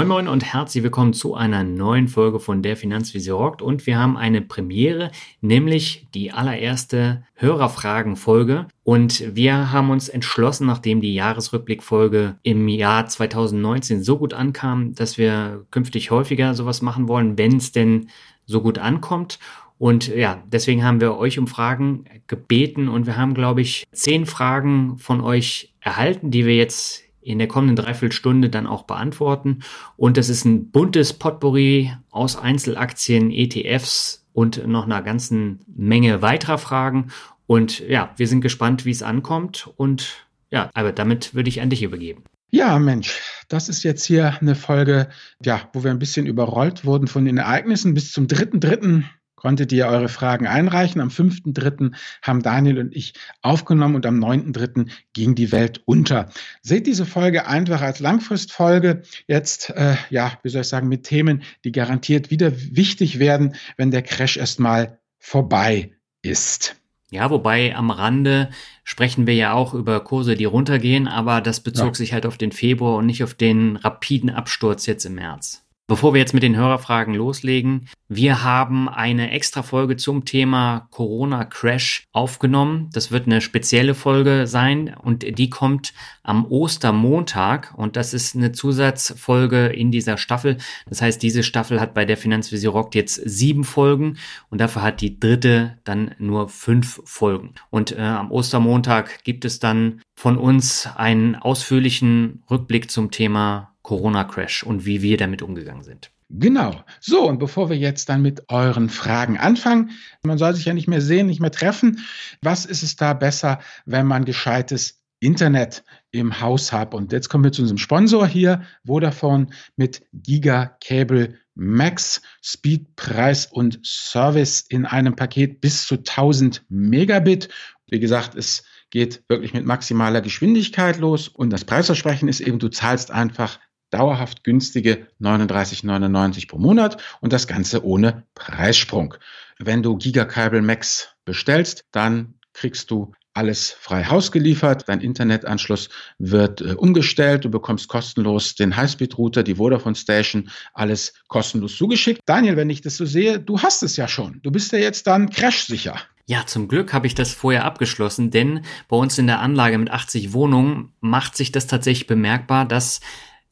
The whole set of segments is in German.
Moin Moin und herzlich willkommen zu einer neuen Folge von der Finanzvisier rockt. Und wir haben eine Premiere, nämlich die allererste Hörerfragen-Folge. Und wir haben uns entschlossen, nachdem die Jahresrückblickfolge im Jahr 2019 so gut ankam, dass wir künftig häufiger sowas machen wollen, wenn es denn so gut ankommt. Und ja, deswegen haben wir euch um Fragen gebeten. Und wir haben, glaube ich, zehn Fragen von euch erhalten, die wir jetzt in der kommenden Dreiviertelstunde dann auch beantworten. Und das ist ein buntes Potpourri aus Einzelaktien, ETFs und noch einer ganzen Menge weiterer Fragen. Und ja, wir sind gespannt, wie es ankommt. Und ja, aber damit würde ich an dich übergeben. Ja, Mensch, das ist jetzt hier eine Folge, ja, wo wir ein bisschen überrollt wurden von den Ereignissen bis zum dritten, dritten konntet ihr eure Fragen einreichen. Am 5.3. haben Daniel und ich aufgenommen und am 9.3. ging die Welt unter. Seht diese Folge einfach als Langfristfolge. Jetzt, äh, ja, wie soll ich sagen, mit Themen, die garantiert wieder wichtig werden, wenn der Crash erstmal vorbei ist. Ja, wobei am Rande sprechen wir ja auch über Kurse, die runtergehen, aber das bezog ja. sich halt auf den Februar und nicht auf den rapiden Absturz jetzt im März. Bevor wir jetzt mit den Hörerfragen loslegen, wir haben eine extra Folge zum Thema Corona Crash aufgenommen. Das wird eine spezielle Folge sein und die kommt am Ostermontag und das ist eine Zusatzfolge in dieser Staffel. Das heißt, diese Staffel hat bei der Finanzvisier Rock jetzt sieben Folgen und dafür hat die dritte dann nur fünf Folgen. Und äh, am Ostermontag gibt es dann von uns einen ausführlichen Rückblick zum Thema Corona-Crash und wie wir damit umgegangen sind. Genau. So, und bevor wir jetzt dann mit euren Fragen anfangen, man soll sich ja nicht mehr sehen, nicht mehr treffen. Was ist es da besser, wenn man gescheites Internet im Haus hat? Und jetzt kommen wir zu unserem Sponsor hier, Vodafone mit Giga Cable Max Speed, Preis und Service in einem Paket bis zu 1000 Megabit. Wie gesagt, es geht wirklich mit maximaler Geschwindigkeit los und das Preisversprechen ist eben, du zahlst einfach dauerhaft günstige 39,99 pro Monat und das Ganze ohne Preissprung. Wenn du Gigacable Max bestellst, dann kriegst du alles frei Haus geliefert. Dein Internetanschluss wird äh, umgestellt. Du bekommst kostenlos den Highspeed-Router, die Vodafone Station, alles kostenlos zugeschickt. Daniel, wenn ich das so sehe, du hast es ja schon. Du bist ja jetzt dann crash-sicher. Ja, zum Glück habe ich das vorher abgeschlossen, denn bei uns in der Anlage mit 80 Wohnungen macht sich das tatsächlich bemerkbar, dass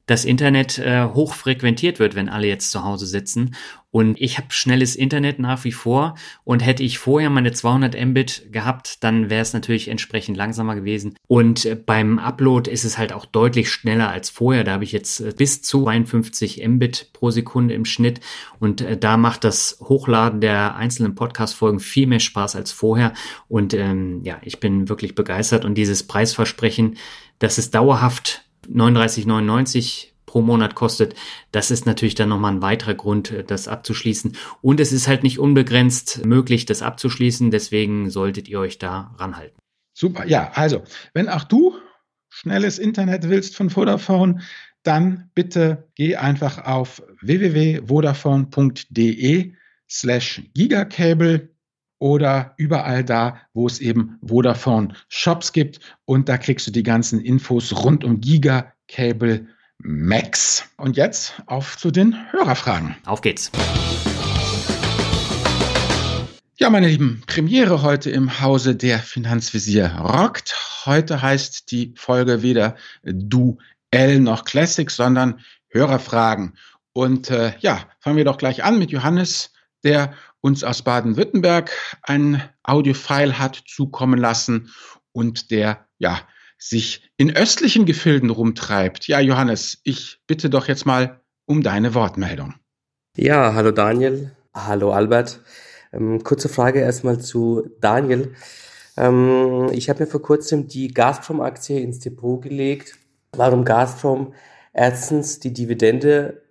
das Internet äh, hoch frequentiert wird, wenn alle jetzt zu Hause sitzen. Und ich habe schnelles Internet nach wie vor. Und hätte ich vorher meine 200 Mbit gehabt, dann wäre es natürlich entsprechend langsamer gewesen. Und äh, beim Upload ist es halt auch deutlich schneller als vorher. Da habe ich jetzt äh, bis zu 52 Mbit pro Sekunde im Schnitt. Und äh, da macht das Hochladen der einzelnen Podcast-Folgen viel mehr Spaß als vorher. Und ähm, ja, ich bin wirklich begeistert. Und dieses Preisversprechen, das ist dauerhaft 39,99 pro Monat kostet, das ist natürlich dann nochmal ein weiterer Grund, äh, das abzuschließen. Und es ist halt nicht unbegrenzt möglich, das abzuschließen. Deswegen solltet ihr euch da ranhalten. Super, ja, also, wenn auch du schnelles Internet willst von Vodafone, dann bitte geh einfach auf www.vodafone.de slash gigacable oder überall da, wo es eben Vodafone Shops gibt. Und da kriegst du die ganzen Infos rund um Giga Cable Max. Und jetzt auf zu den Hörerfragen. Auf geht's. Ja, meine Lieben, Premiere heute im Hause der Finanzvisier rockt. Heute heißt die Folge weder Duell noch Classic, sondern Hörerfragen. Und äh, ja, fangen wir doch gleich an mit Johannes, der uns aus Baden-Württemberg ein Audiofile hat zukommen lassen und der ja sich in östlichen Gefilden rumtreibt. Ja, Johannes, ich bitte doch jetzt mal um deine Wortmeldung. Ja, hallo Daniel, hallo Albert. Ähm, kurze Frage erstmal zu Daniel. Ähm, ich habe mir vor kurzem die Gazprom-Aktie ins Depot gelegt. Warum Gazprom? Erstens, die Dividende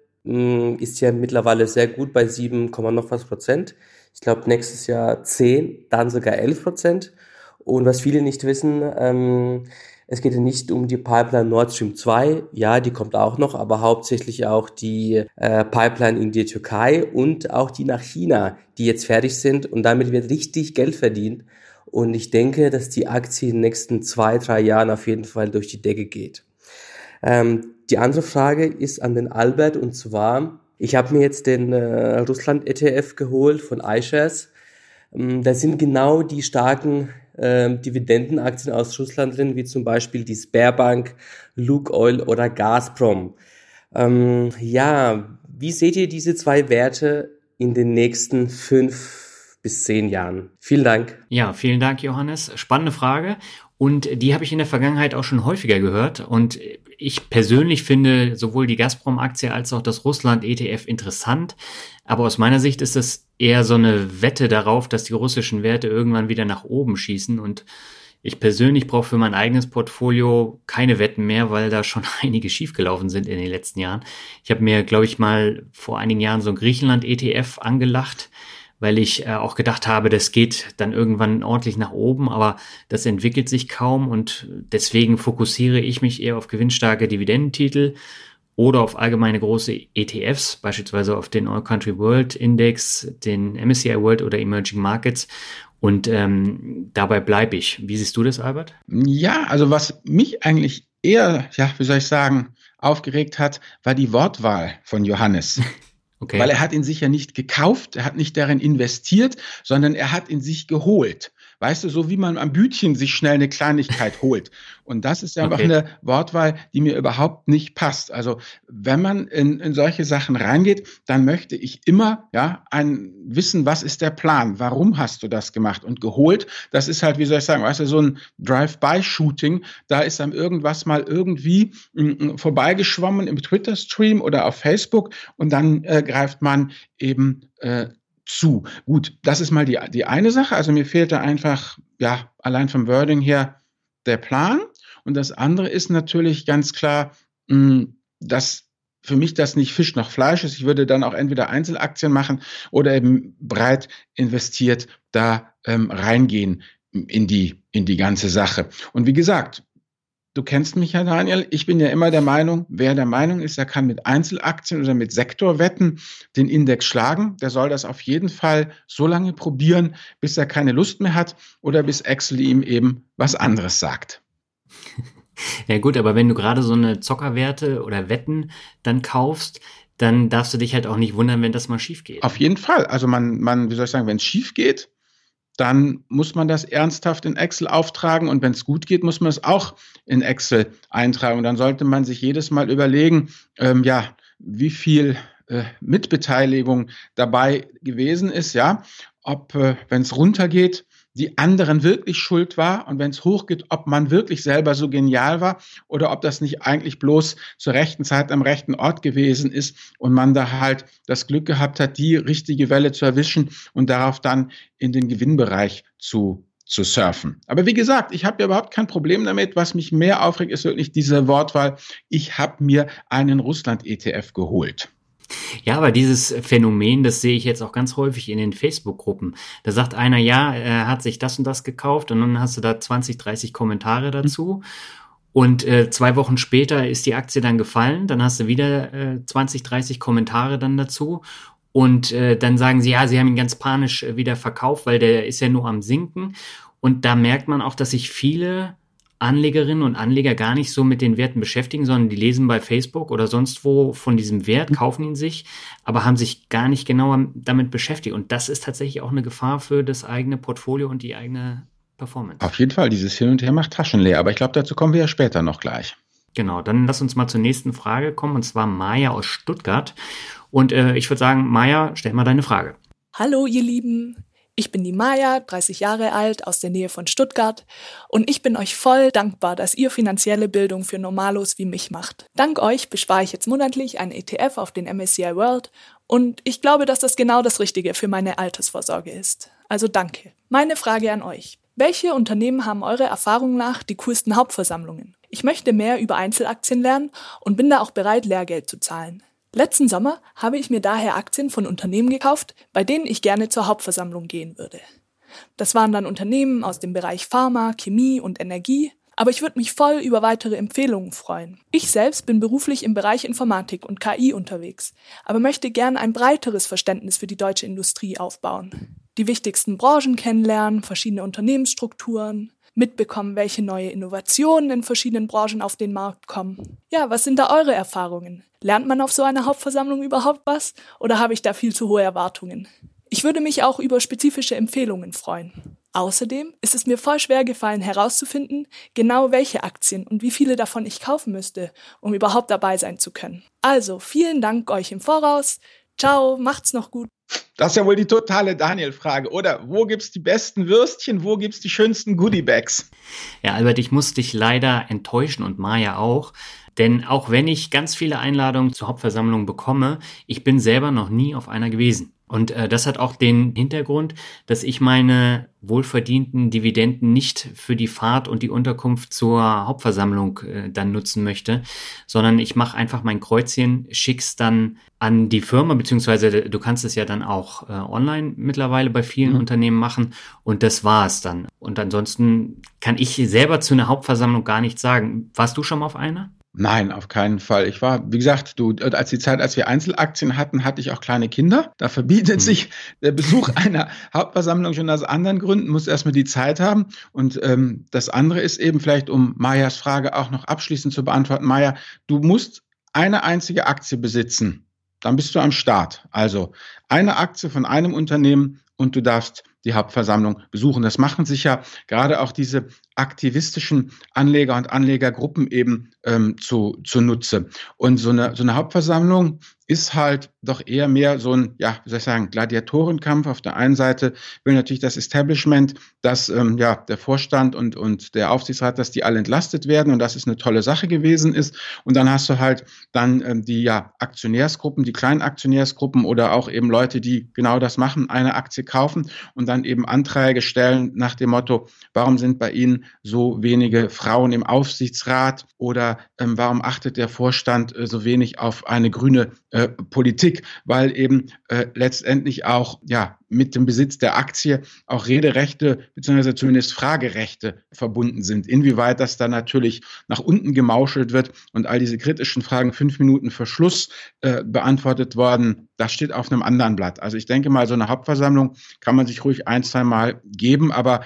ist ja mittlerweile sehr gut bei 7, noch was Prozent. Ich glaube, nächstes Jahr 10, dann sogar 11 Prozent. Und was viele nicht wissen, ähm, es geht ja nicht um die Pipeline Nord Stream 2, ja, die kommt auch noch, aber hauptsächlich auch die äh, Pipeline in die Türkei und auch die nach China, die jetzt fertig sind und damit wird richtig Geld verdient. Und ich denke, dass die Aktie in den nächsten zwei, drei Jahren auf jeden Fall durch die Decke geht. Ähm, Die andere Frage ist an den Albert und zwar, ich habe mir jetzt den äh, Russland-ETF geholt von iShares. Ähm, da sind genau die starken äh, Dividendenaktien aus Russland drin, wie zum Beispiel die Sberbank, Lukoil oder Gazprom. Ähm, ja, wie seht ihr diese zwei Werte in den nächsten fünf bis zehn Jahren? Vielen Dank. Ja, vielen Dank, Johannes. Spannende Frage. Und die habe ich in der Vergangenheit auch schon häufiger gehört. Und ich persönlich finde sowohl die Gazprom-Aktie als auch das Russland-ETF interessant. Aber aus meiner Sicht ist das eher so eine Wette darauf, dass die russischen Werte irgendwann wieder nach oben schießen. Und ich persönlich brauche für mein eigenes Portfolio keine Wetten mehr, weil da schon einige schiefgelaufen sind in den letzten Jahren. Ich habe mir, glaube ich, mal vor einigen Jahren so ein Griechenland-ETF angelacht weil ich äh, auch gedacht habe, das geht dann irgendwann ordentlich nach oben, aber das entwickelt sich kaum und deswegen fokussiere ich mich eher auf gewinnstarke Dividendentitel oder auf allgemeine große ETFs, beispielsweise auf den All Country World Index, den MSCI World oder Emerging Markets. Und ähm, dabei bleibe ich. Wie siehst du das, Albert? Ja, also was mich eigentlich eher, ja, wie soll ich sagen, aufgeregt hat, war die Wortwahl von Johannes. Okay. Weil er hat ihn sich ja nicht gekauft, er hat nicht darin investiert, sondern er hat ihn sich geholt. Weißt du, so wie man am Bütchen sich schnell eine Kleinigkeit holt. Und das ist einfach okay. eine Wortwahl, die mir überhaupt nicht passt. Also wenn man in, in solche Sachen reingeht, dann möchte ich immer ja ein wissen, was ist der Plan? Warum hast du das gemacht und geholt? Das ist halt, wie soll ich sagen, weißt du, so ein Drive-by-Shooting. Da ist dann irgendwas mal irgendwie mm, mm, vorbeigeschwommen im Twitter-Stream oder auf Facebook und dann äh, greift man eben äh, zu. Gut, das ist mal die, die eine Sache. Also mir fehlt da einfach, ja, allein vom Wording her der Plan. Und das andere ist natürlich ganz klar, mh, dass für mich das nicht Fisch noch Fleisch ist. Ich würde dann auch entweder Einzelaktien machen oder eben breit investiert da ähm, reingehen in die, in die ganze Sache. Und wie gesagt, Du kennst mich ja, Daniel. Ich bin ja immer der Meinung, wer der Meinung ist, er kann mit Einzelaktien oder mit Sektorwetten den Index schlagen, der soll das auf jeden Fall so lange probieren, bis er keine Lust mehr hat oder bis Excel ihm eben was anderes sagt. Ja gut, aber wenn du gerade so eine Zockerwerte oder Wetten dann kaufst, dann darfst du dich halt auch nicht wundern, wenn das mal schief geht. Auf jeden Fall. Also man, man, wie soll ich sagen, wenn es schief geht, dann muss man das ernsthaft in Excel auftragen und wenn es gut geht, muss man es auch in Excel eintragen. Und dann sollte man sich jedes Mal überlegen, ähm, ja, wie viel äh, Mitbeteiligung dabei gewesen ist, ja, ob, äh, wenn es runtergeht, die anderen wirklich schuld war und wenn es hochgeht, ob man wirklich selber so genial war oder ob das nicht eigentlich bloß zur rechten Zeit am rechten Ort gewesen ist und man da halt das Glück gehabt hat, die richtige Welle zu erwischen und darauf dann in den Gewinnbereich zu zu surfen. Aber wie gesagt, ich habe ja überhaupt kein Problem damit. Was mich mehr aufregt, ist wirklich diese Wortwahl. Ich habe mir einen Russland-ETF geholt. Ja, aber dieses Phänomen, das sehe ich jetzt auch ganz häufig in den Facebook-Gruppen. Da sagt einer, ja, er hat sich das und das gekauft und dann hast du da 20, 30 Kommentare dazu. Und äh, zwei Wochen später ist die Aktie dann gefallen, dann hast du wieder äh, 20, 30 Kommentare dann dazu. Und äh, dann sagen sie, ja, sie haben ihn ganz panisch äh, wieder verkauft, weil der ist ja nur am Sinken. Und da merkt man auch, dass sich viele Anlegerinnen und Anleger gar nicht so mit den Werten beschäftigen, sondern die lesen bei Facebook oder sonst wo von diesem Wert, kaufen ihn sich, aber haben sich gar nicht genauer damit beschäftigt. Und das ist tatsächlich auch eine Gefahr für das eigene Portfolio und die eigene Performance. Auf jeden Fall, dieses Hin und Her macht Taschen leer, aber ich glaube, dazu kommen wir ja später noch gleich. Genau, dann lass uns mal zur nächsten Frage kommen, und zwar Maya aus Stuttgart. Und äh, ich würde sagen, Maya, stell mal deine Frage. Hallo, ihr Lieben. Ich bin die Maja, 30 Jahre alt, aus der Nähe von Stuttgart und ich bin euch voll dankbar, dass ihr finanzielle Bildung für Normalos wie mich macht. Dank euch bespare ich jetzt monatlich einen ETF auf den MSCI World und ich glaube, dass das genau das Richtige für meine Altersvorsorge ist. Also danke. Meine Frage an euch. Welche Unternehmen haben eure Erfahrung nach die coolsten Hauptversammlungen? Ich möchte mehr über Einzelaktien lernen und bin da auch bereit, Lehrgeld zu zahlen. Letzten Sommer habe ich mir daher Aktien von Unternehmen gekauft, bei denen ich gerne zur Hauptversammlung gehen würde. Das waren dann Unternehmen aus dem Bereich Pharma, Chemie und Energie, aber ich würde mich voll über weitere Empfehlungen freuen. Ich selbst bin beruflich im Bereich Informatik und KI unterwegs, aber möchte gern ein breiteres Verständnis für die deutsche Industrie aufbauen. Die wichtigsten Branchen kennenlernen, verschiedene Unternehmensstrukturen, mitbekommen, welche neue Innovationen in verschiedenen Branchen auf den Markt kommen. Ja, was sind da eure Erfahrungen? Lernt man auf so einer Hauptversammlung überhaupt was oder habe ich da viel zu hohe Erwartungen? Ich würde mich auch über spezifische Empfehlungen freuen. Außerdem ist es mir voll schwer gefallen herauszufinden, genau welche Aktien und wie viele davon ich kaufen müsste, um überhaupt dabei sein zu können. Also vielen Dank euch im Voraus. Ciao, macht's noch gut. Das ist ja wohl die totale Daniel-Frage, oder? Wo gibt's die besten Würstchen? Wo gibt's die schönsten Goodiebags? Ja, Albert, ich muss dich leider enttäuschen und Maya auch. Denn auch wenn ich ganz viele Einladungen zur Hauptversammlung bekomme, ich bin selber noch nie auf einer gewesen. Und äh, das hat auch den Hintergrund, dass ich meine wohlverdienten Dividenden nicht für die Fahrt und die Unterkunft zur Hauptversammlung äh, dann nutzen möchte, sondern ich mache einfach mein Kreuzchen, schick's dann an die Firma, beziehungsweise du kannst es ja dann auch äh, online mittlerweile bei vielen mhm. Unternehmen machen und das war es dann. Und ansonsten kann ich selber zu einer Hauptversammlung gar nichts sagen. Warst du schon mal auf einer? Nein, auf keinen Fall. Ich war, wie gesagt, du, als die Zeit, als wir Einzelaktien hatten, hatte ich auch kleine Kinder. Da verbietet hm. sich der Besuch einer Hauptversammlung schon aus anderen Gründen, muss erstmal die Zeit haben. Und ähm, das andere ist eben vielleicht, um Majas Frage auch noch abschließend zu beantworten. Maja, du musst eine einzige Aktie besitzen. Dann bist du am Start. Also eine Aktie von einem Unternehmen und du darfst die Hauptversammlung besuchen. Das machen sich ja gerade auch diese aktivistischen Anleger und Anlegergruppen eben ähm, zu, zunutze. Und so eine, so eine Hauptversammlung ist halt doch eher mehr so ein, ja, wie soll ich sagen, Gladiatorenkampf. Auf der einen Seite will natürlich das Establishment, dass ähm, ja der Vorstand und, und der Aufsichtsrat, dass die alle entlastet werden und dass es eine tolle Sache gewesen ist. Und dann hast du halt dann ähm, die ja, Aktionärsgruppen, die kleinen Aktionärsgruppen oder auch eben Leute, die genau das machen, eine Aktie kaufen und dann eben Anträge stellen nach dem Motto, warum sind bei Ihnen so wenige Frauen im Aufsichtsrat oder ähm, warum achtet der Vorstand äh, so wenig auf eine grüne äh, Politik, weil eben äh, letztendlich auch ja mit dem Besitz der Aktie auch Rederechte beziehungsweise zumindest Fragerechte verbunden sind. Inwieweit das dann natürlich nach unten gemauschelt wird und all diese kritischen Fragen fünf Minuten Verschluss äh, beantwortet worden, das steht auf einem anderen Blatt. Also ich denke mal, so eine Hauptversammlung kann man sich ruhig ein, zwei Mal geben, aber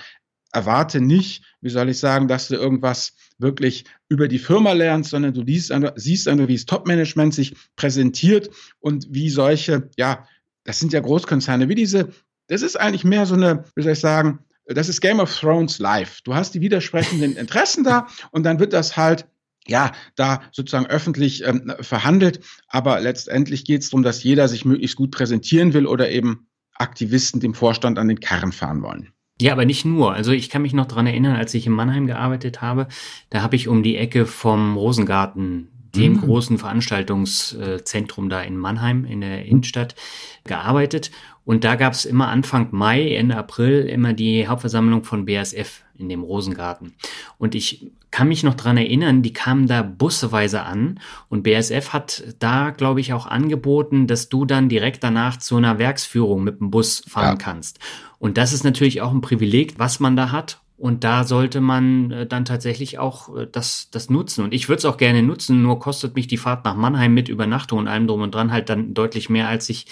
erwarte nicht, wie soll ich sagen, dass du irgendwas wirklich über die Firma lernst, sondern du liest, siehst einfach, wie das Top-Management sich präsentiert und wie solche, ja, das sind ja Großkonzerne, wie diese, das ist eigentlich mehr so eine, wie soll ich sagen, das ist Game of Thrones live. Du hast die widersprechenden Interessen da und dann wird das halt ja, da sozusagen öffentlich ähm, verhandelt. Aber letztendlich geht es darum, dass jeder sich möglichst gut präsentieren will oder eben Aktivisten dem Vorstand an den Karren fahren wollen. Ja, aber nicht nur. Also ich kann mich noch dran erinnern, als ich in Mannheim gearbeitet habe, da habe ich um die Ecke vom Rosengarten, dem mhm. großen Veranstaltungszentrum da in Mannheim in der Innenstadt, gearbeitet. Und da gab es immer Anfang Mai, Ende April immer die Hauptversammlung von BASF in dem Rosengarten. Und ich kann mich noch dran erinnern, die kamen da busseweise an und BASF hat da, glaube ich, auch angeboten, dass du dann direkt danach zu einer Werksführung mit dem Bus fahren ja. kannst. Und das ist natürlich auch ein Privileg, was man da hat. Und da sollte man äh, dann tatsächlich auch äh, das, das nutzen. Und ich würde es auch gerne nutzen, nur kostet mich die Fahrt nach Mannheim mit Übernachtung und allem drum und dran halt dann deutlich mehr, als ich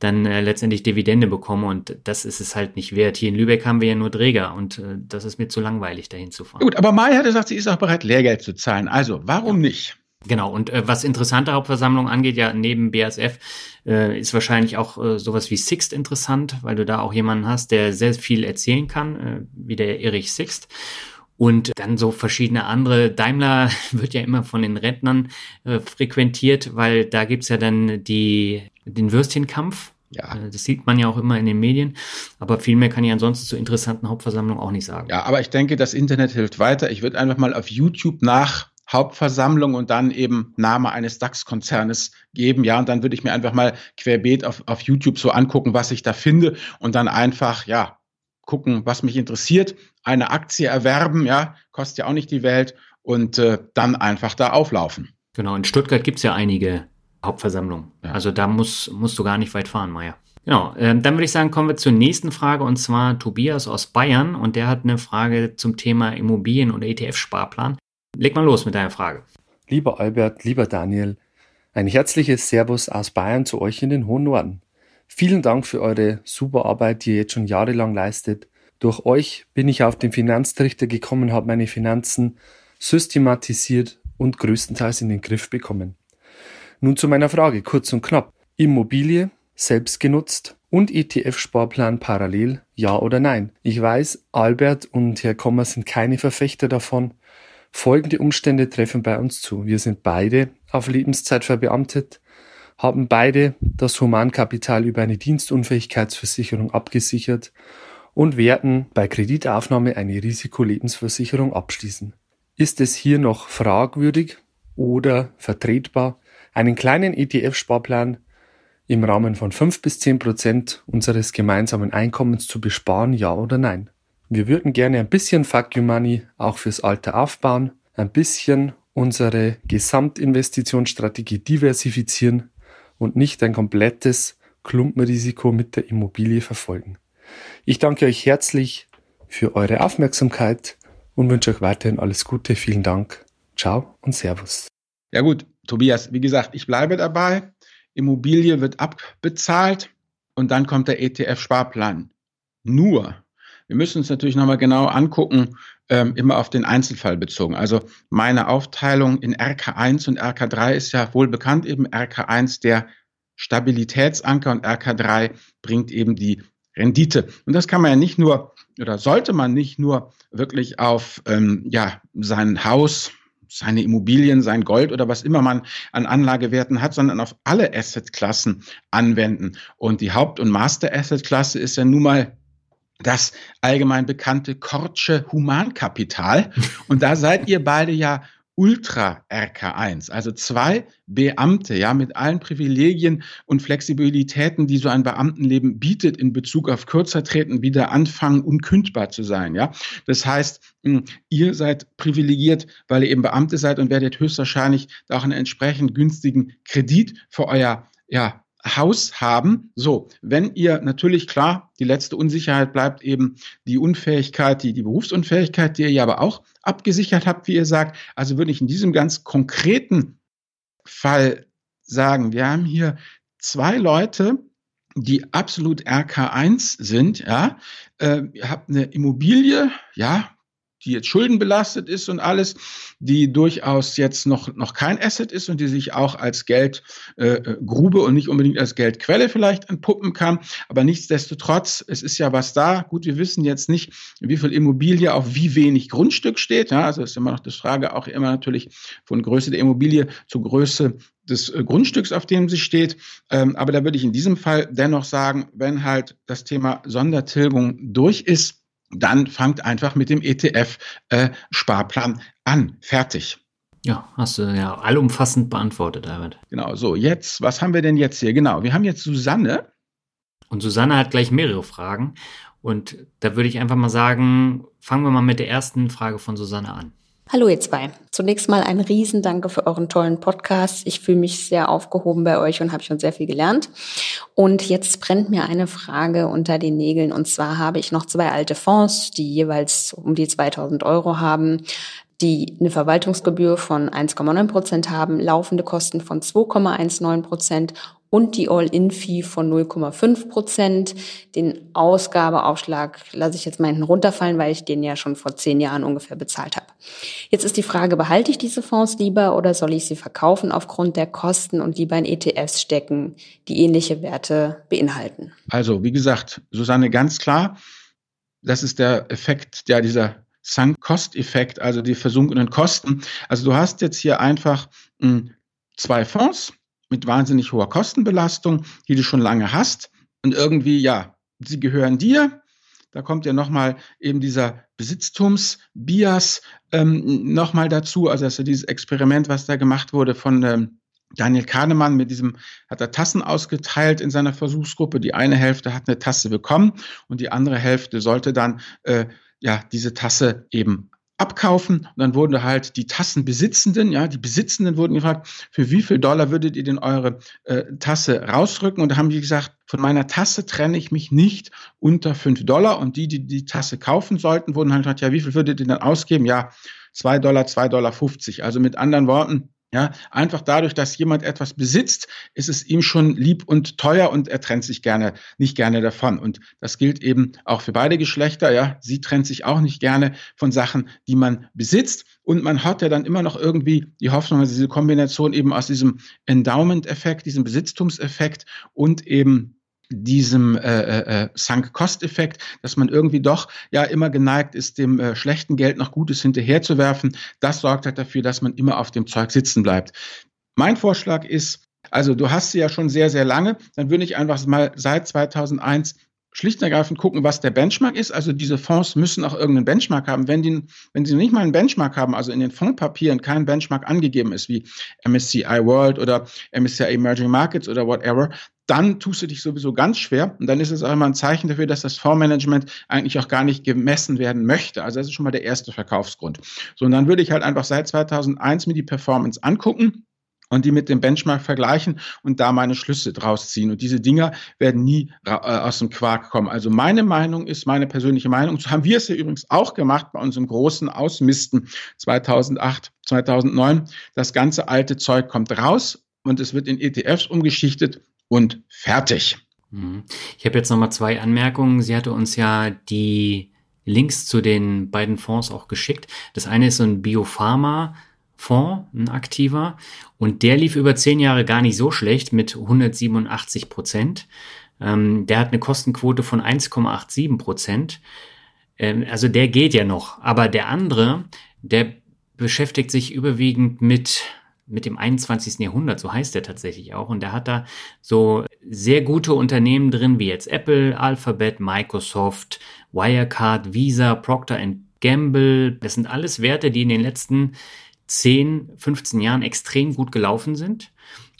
dann äh, letztendlich Dividende bekomme. Und das ist es halt nicht wert. Hier in Lübeck haben wir ja nur Träger und äh, das ist mir zu langweilig, dahin zu fahren. Gut, aber Mai hat gesagt, sie ist auch bereit, Lehrgeld zu zahlen. Also, warum ja. nicht? Genau, und äh, was interessante Hauptversammlungen angeht, ja, neben BASF äh, ist wahrscheinlich auch äh, sowas wie Sixt interessant, weil du da auch jemanden hast, der sehr viel erzählen kann, äh, wie der Erich Sixt. Und dann so verschiedene andere. Daimler wird ja immer von den Rentnern äh, frequentiert, weil da gibt's ja dann die, den Würstchenkampf. Ja. Äh, das sieht man ja auch immer in den Medien. Aber viel mehr kann ich ansonsten zur interessanten Hauptversammlung auch nicht sagen. Ja, aber ich denke, das Internet hilft weiter. Ich würde einfach mal auf YouTube nach Hauptversammlung und dann eben Name eines DAX-Konzernes geben. Ja, und dann würde ich mir einfach mal querbeet auf, auf YouTube so angucken, was ich da finde und dann einfach, ja, gucken, was mich interessiert, eine Aktie erwerben, ja, kostet ja auch nicht die Welt und äh, dann einfach da auflaufen. Genau, in Stuttgart gibt's ja einige Hauptversammlungen. Ja. Also da muss, musst du gar nicht weit fahren, Meier. Genau, ähm, dann würde ich sagen, kommen wir zur nächsten Frage und zwar Tobias aus Bayern und der hat eine Frage zum Thema Immobilien- oder ETF-Sparplan. Leg mal los mit deiner Frage. Lieber Albert, lieber Daniel, ein herzliches Servus aus Bayern zu euch in den hohen Norden. Vielen Dank für eure super Arbeit, die ihr jetzt schon jahrelang leistet Durch euch bin ich auf den Finanztrichter gekommen, habe meine Finanzen systematisiert und größtenteils in den Griff bekommen. Nun zu meiner Frage, kurz und knapp. Immobilie, selbst genutzt und ETF-Sparplan parallel, ja oder nein? Ich weiß, Albert und Herr Kommer sind keine Verfechter davon. Folgende Umstände treffen bei uns zu. Wir sind beide auf Lebenszeit verbeamtet, haben beide das Humankapital über eine Dienstunfähigkeitsversicherung abgesichert und werden bei Kreditaufnahme eine Risikolebensversicherung abschließen. Ist es hier noch fragwürdig oder vertretbar, einen kleinen ETF-Sparplan im Rahmen von fünf bis zehn Prozent unseres gemeinsamen Einkommens zu besparen, ja oder nein? Wir würden gerne ein bisschen Fuck You Money auch fürs Alter aufbauen, ein bisschen unsere Gesamtinvestitionsstrategie diversifizieren und nicht ein komplettes Klumpenrisiko mit der Immobilie verfolgen. Ich danke euch herzlich für eure Aufmerksamkeit und wünsche euch weiterhin alles Gute. Vielen Dank. Ciao und Servus. Ja gut, Tobias, wie gesagt, ich bleibe dabei. Immobilie wird abbezahlt und dann kommt der ETF-Sparplan. Nur, wir müssen uns natürlich nochmal genau angucken, ähm, immer auf den Einzelfall bezogen. Also meine Aufteilung in RK1 und RK3 ist ja wohl bekannt, eben RK1 der Stabilitätsanker und RK3 bringt eben die Rendite. Und das kann man ja nicht nur oder sollte man nicht nur wirklich auf ähm, ja, sein Haus, seine Immobilien, sein Gold oder was immer man an Anlagewerten hat, sondern auf alle Assetklassen anwenden. Und die Haupt- und Master-Asset-Klasse ist ja nun mal das allgemein bekannte Kortsche Humankapital. Und da seid ihr beide ja Ultra RK1, also zwei Beamte, ja, mit allen Privilegien und Flexibilitäten, die so ein Beamtenleben bietet in Bezug auf kürzer treten, wieder anfangen, unkündbar zu sein, ja. Das heißt, hm, ihr seid privilegiert, weil ihr eben Beamte seid und werdet höchstwahrscheinlich auch einen entsprechend günstigen Kredit für euer, ja, Haus haben. So, wenn ihr natürlich klar, die letzte Unsicherheit bleibt eben die Unfähigkeit, die, die Berufsunfähigkeit, die ihr ja aber auch abgesichert habt, wie ihr sagt. Also würde ich in diesem ganz konkreten Fall sagen, wir haben hier zwei Leute, die absolut RK1 sind, ja. Äh, ihr habt eine Immobilie, ja, die jetzt schuldenbelastet ist und alles, die durchaus jetzt noch, noch kein Asset ist und die sich auch als Geldgrube äh, und nicht unbedingt als Geldquelle vielleicht entpuppen kann. Aber nichtsdestotrotz, es ist ja was da. Gut, wir wissen jetzt nicht, wie viel Immobilie auf wie wenig Grundstück steht. Ja, also ist immer noch das Frage auch immer natürlich von Größe der Immobilie zu Größe des äh, Grundstücks, auf dem sie steht. Ähm, aber da würde ich in diesem Fall dennoch sagen, wenn halt das Thema Sondertilgung durch ist, dann fangt einfach mit dem ETF-Sparplan äh, an. Fertig. Ja, hast du ja allumfassend beantwortet, David. Genau, so, jetzt, was haben wir denn jetzt hier? Genau, wir haben jetzt Susanne. Und Susanne hat gleich mehrere Fragen. Und da würde ich einfach mal sagen, fangen wir mal mit der ersten Frage von Susanne an. Hallo ihr zwei. Zunächst mal ein Riesendanke für euren tollen Podcast. Ich fühle mich sehr aufgehoben bei euch und habe schon sehr viel gelernt. Und jetzt brennt mir eine Frage unter den Nägeln. Und zwar habe ich noch zwei alte Fonds, die jeweils um die 2000 Euro haben die eine Verwaltungsgebühr von 1,9 Prozent haben, laufende Kosten von 2,19 Prozent und die All-In-Fee von 0,5 Prozent. Den Ausgabeaufschlag lasse ich jetzt mal hinten runterfallen, weil ich den ja schon vor zehn Jahren ungefähr bezahlt habe. Jetzt ist die Frage, behalte ich diese Fonds lieber oder soll ich sie verkaufen aufgrund der Kosten und lieber in ETFs stecken, die ähnliche Werte beinhalten? Also, wie gesagt, Susanne, ganz klar, das ist der Effekt, ja, dieser Sunk-Cost-Effekt, also die versunkenen Kosten. Also du hast jetzt hier einfach mh, hm, zwei Fonds, mit wahnsinnig hoher Kostenbelastung, die du schon lange hast. Und irgendwie, ja, sie gehören dir. Da kommt ja nochmal eben dieser Besitztumsbias ähm, nochmal dazu. Also das ist ja dieses Experiment, was da gemacht wurde von ähm, Daniel Kahnemann mit diesem, hat er Tassen ausgeteilt in seiner Versuchsgruppe. Die eine Hälfte hat eine Tasse bekommen und die andere Hälfte sollte dann äh, ja diese Tasse eben abkaufen und dann wurden halt die Tassenbesitzenden, ja, die Besitzenden wurden gefragt, für wie viel Dollar würdet ihr denn eure äh, Tasse rausrücken? Und da haben die gesagt, von meiner Tasse trenne ich mich nicht unter fünf Dollar und die, die die Tasse kaufen sollten, wurden halt gesagt, ja, wie viel würdet ihr denn ausgeben? Ja, zwei Dollar, zwei Dollar fünfzig. Also mit anderen Worten, Ja, einfach dadurch, dass jemand etwas besitzt, ist es ihm schon lieb und teuer und er trennt sich gerne, nicht gerne davon. Und das gilt eben auch für beide Geschlechter. Ja, sie trennt sich auch nicht gerne von Sachen, die man besitzt. Und man hat ja dann immer noch irgendwie die Hoffnung, dass diese Kombination eben aus diesem Endowment-Effekt, diesem Besitztumseffekt und eben diesem äh, äh, äh, Sunk-Cost-Effekt, dass man irgendwie doch ja immer geneigt ist, dem äh, schlechten Geld noch Gutes hinterherzuwerfen. Das sorgt halt dafür, dass man immer auf dem Zeug sitzen bleibt. Mein Vorschlag ist, also du hast sie ja schon sehr, sehr lange, dann würde ich einfach mal seit 2001 schlicht und ergreifend gucken, was der Benchmark ist. Also diese Fonds müssen auch irgendeinen Benchmark haben. Wenn, die, wenn sie nicht mal einen Benchmark haben, also in den Fondspapieren kein Benchmark angegeben ist, wie MSCI World oder MSCI Emerging Markets oder whatever, dann tust du dich sowieso ganz schwer. Und dann ist es auch immer ein Zeichen dafür, dass das Fondsmanagement eigentlich auch gar nicht gemessen werden möchte. Also das ist schon mal der erste Verkaufsgrund. So, und dann würde ich halt einfach seit 2001 mir die Performance angucken und die mit dem Benchmark vergleichen und da meine Schlüsse draus ziehen. Und diese Dinger werden nie äh, aus dem Quark kommen. Also meine Meinung ist, meine persönliche Meinung, so haben wir es ja übrigens auch gemacht bei unserem großen Ausmisten 2008, 2009. Das ganze alte Zeug kommt raus und es wird in ETFs umgeschichtet und fertig. Mhm. Ich habe jetzt nochmal zwei Anmerkungen. Sie hatte uns ja die Links zu den beiden Fonds auch geschickt. Das eine ist so ein Biopharma Fonds, ein aktiver, und der lief über zehn Jahre gar nicht so schlecht mit 187 Prozent. Ähm, der hat eine Kostenquote von 1,87 Prozent. Ähm, also der geht ja noch. Aber der andere, der beschäftigt sich überwiegend mit mit dem 21. Jahrhundert, so heißt der tatsächlich auch. Und der hat da so sehr gute Unternehmen drin, wie jetzt Apple, Alphabet, Microsoft, Wirecard, Visa, Procter Gamble. Das sind alles Werte, die in den letzten 10, 15 Jahren extrem gut gelaufen sind.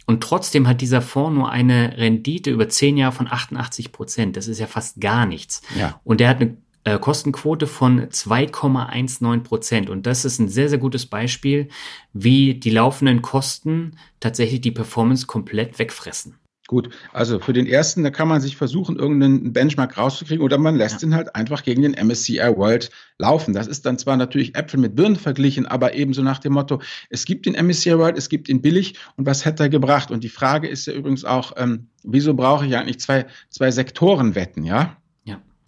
Und trotzdem hat dieser Fonds nur eine Rendite über 10 Jahre von 88 Prozent. Das ist ja fast gar nichts. Ja. Und der hat eine äh, Kostenquote von 2,19 Prozent. Und das ist ein sehr, sehr gutes Beispiel, wie die laufenden Kosten tatsächlich die Performance komplett wegfressen. Gut, also für den ersten, da kann man sich versuchen, irgendeinen Benchmark rauszukriegen oder man lässt ja. ihn halt einfach gegen den MSCI World laufen. Das ist dann zwar natürlich Äpfel mit Birnen verglichen, aber ebenso nach dem Motto, es gibt den MSCI World, es gibt ihn billig und was hätte er gebracht? Und die Frage ist ja übrigens auch, ähm, wieso brauche ich eigentlich zwei, zwei Sektorenwetten, ja?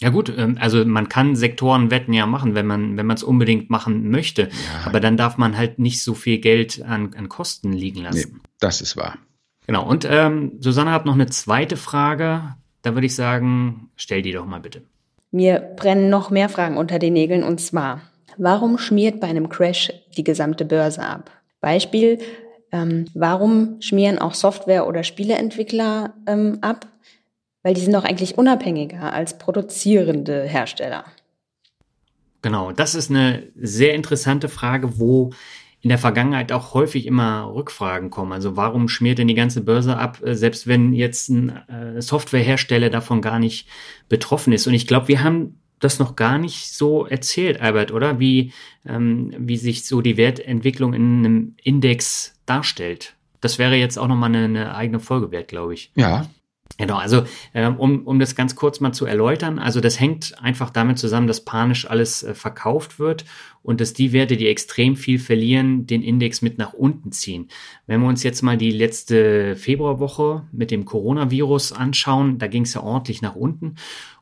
Ja. Gut, ähm, also man kann Sektorenwetten ja machen, wenn man wenn man es unbedingt machen möchte, ja. aber dann darf man halt nicht so viel Geld an, an Kosten liegen lassen. Nee, das ist wahr. Genau, und ähm, Susanne hat noch eine zweite Frage. Da würde ich sagen, stell die doch mal bitte. Mir brennen noch mehr Fragen unter den Nägeln und zwar, warum schmiert bei einem Crash die gesamte Börse ab? Beispiel, ähm, warum schmieren auch Software- oder Spieleentwickler ähm, ab? Weil die sind doch eigentlich unabhängiger als produzierende Hersteller. Genau, das ist eine sehr interessante Frage, wo in der Vergangenheit auch häufig immer Rückfragen kommen. Also warum schmiert denn die ganze Börse ab, äh, selbst wenn jetzt ein äh, Softwarehersteller davon gar nicht betroffen ist? Und ich glaube, wir haben das noch gar nicht so erzählt, Albert, oder? Wie, ähm, wie sich so die Wertentwicklung in einem Index darstellt. Das wäre jetzt auch nochmal eine, eine eigene Folge wert, glaube ich. Ja, Genau, also äh, um, um das ganz kurz mal zu erläutern, also das hängt einfach damit zusammen, dass panisch alles äh, verkauft wird und dass die Werte, die extrem viel verlieren, den Index mit nach unten ziehen. Wenn wir uns jetzt mal die letzte Februarwoche mit dem Coronavirus anschauen, da ging es ja ordentlich nach unten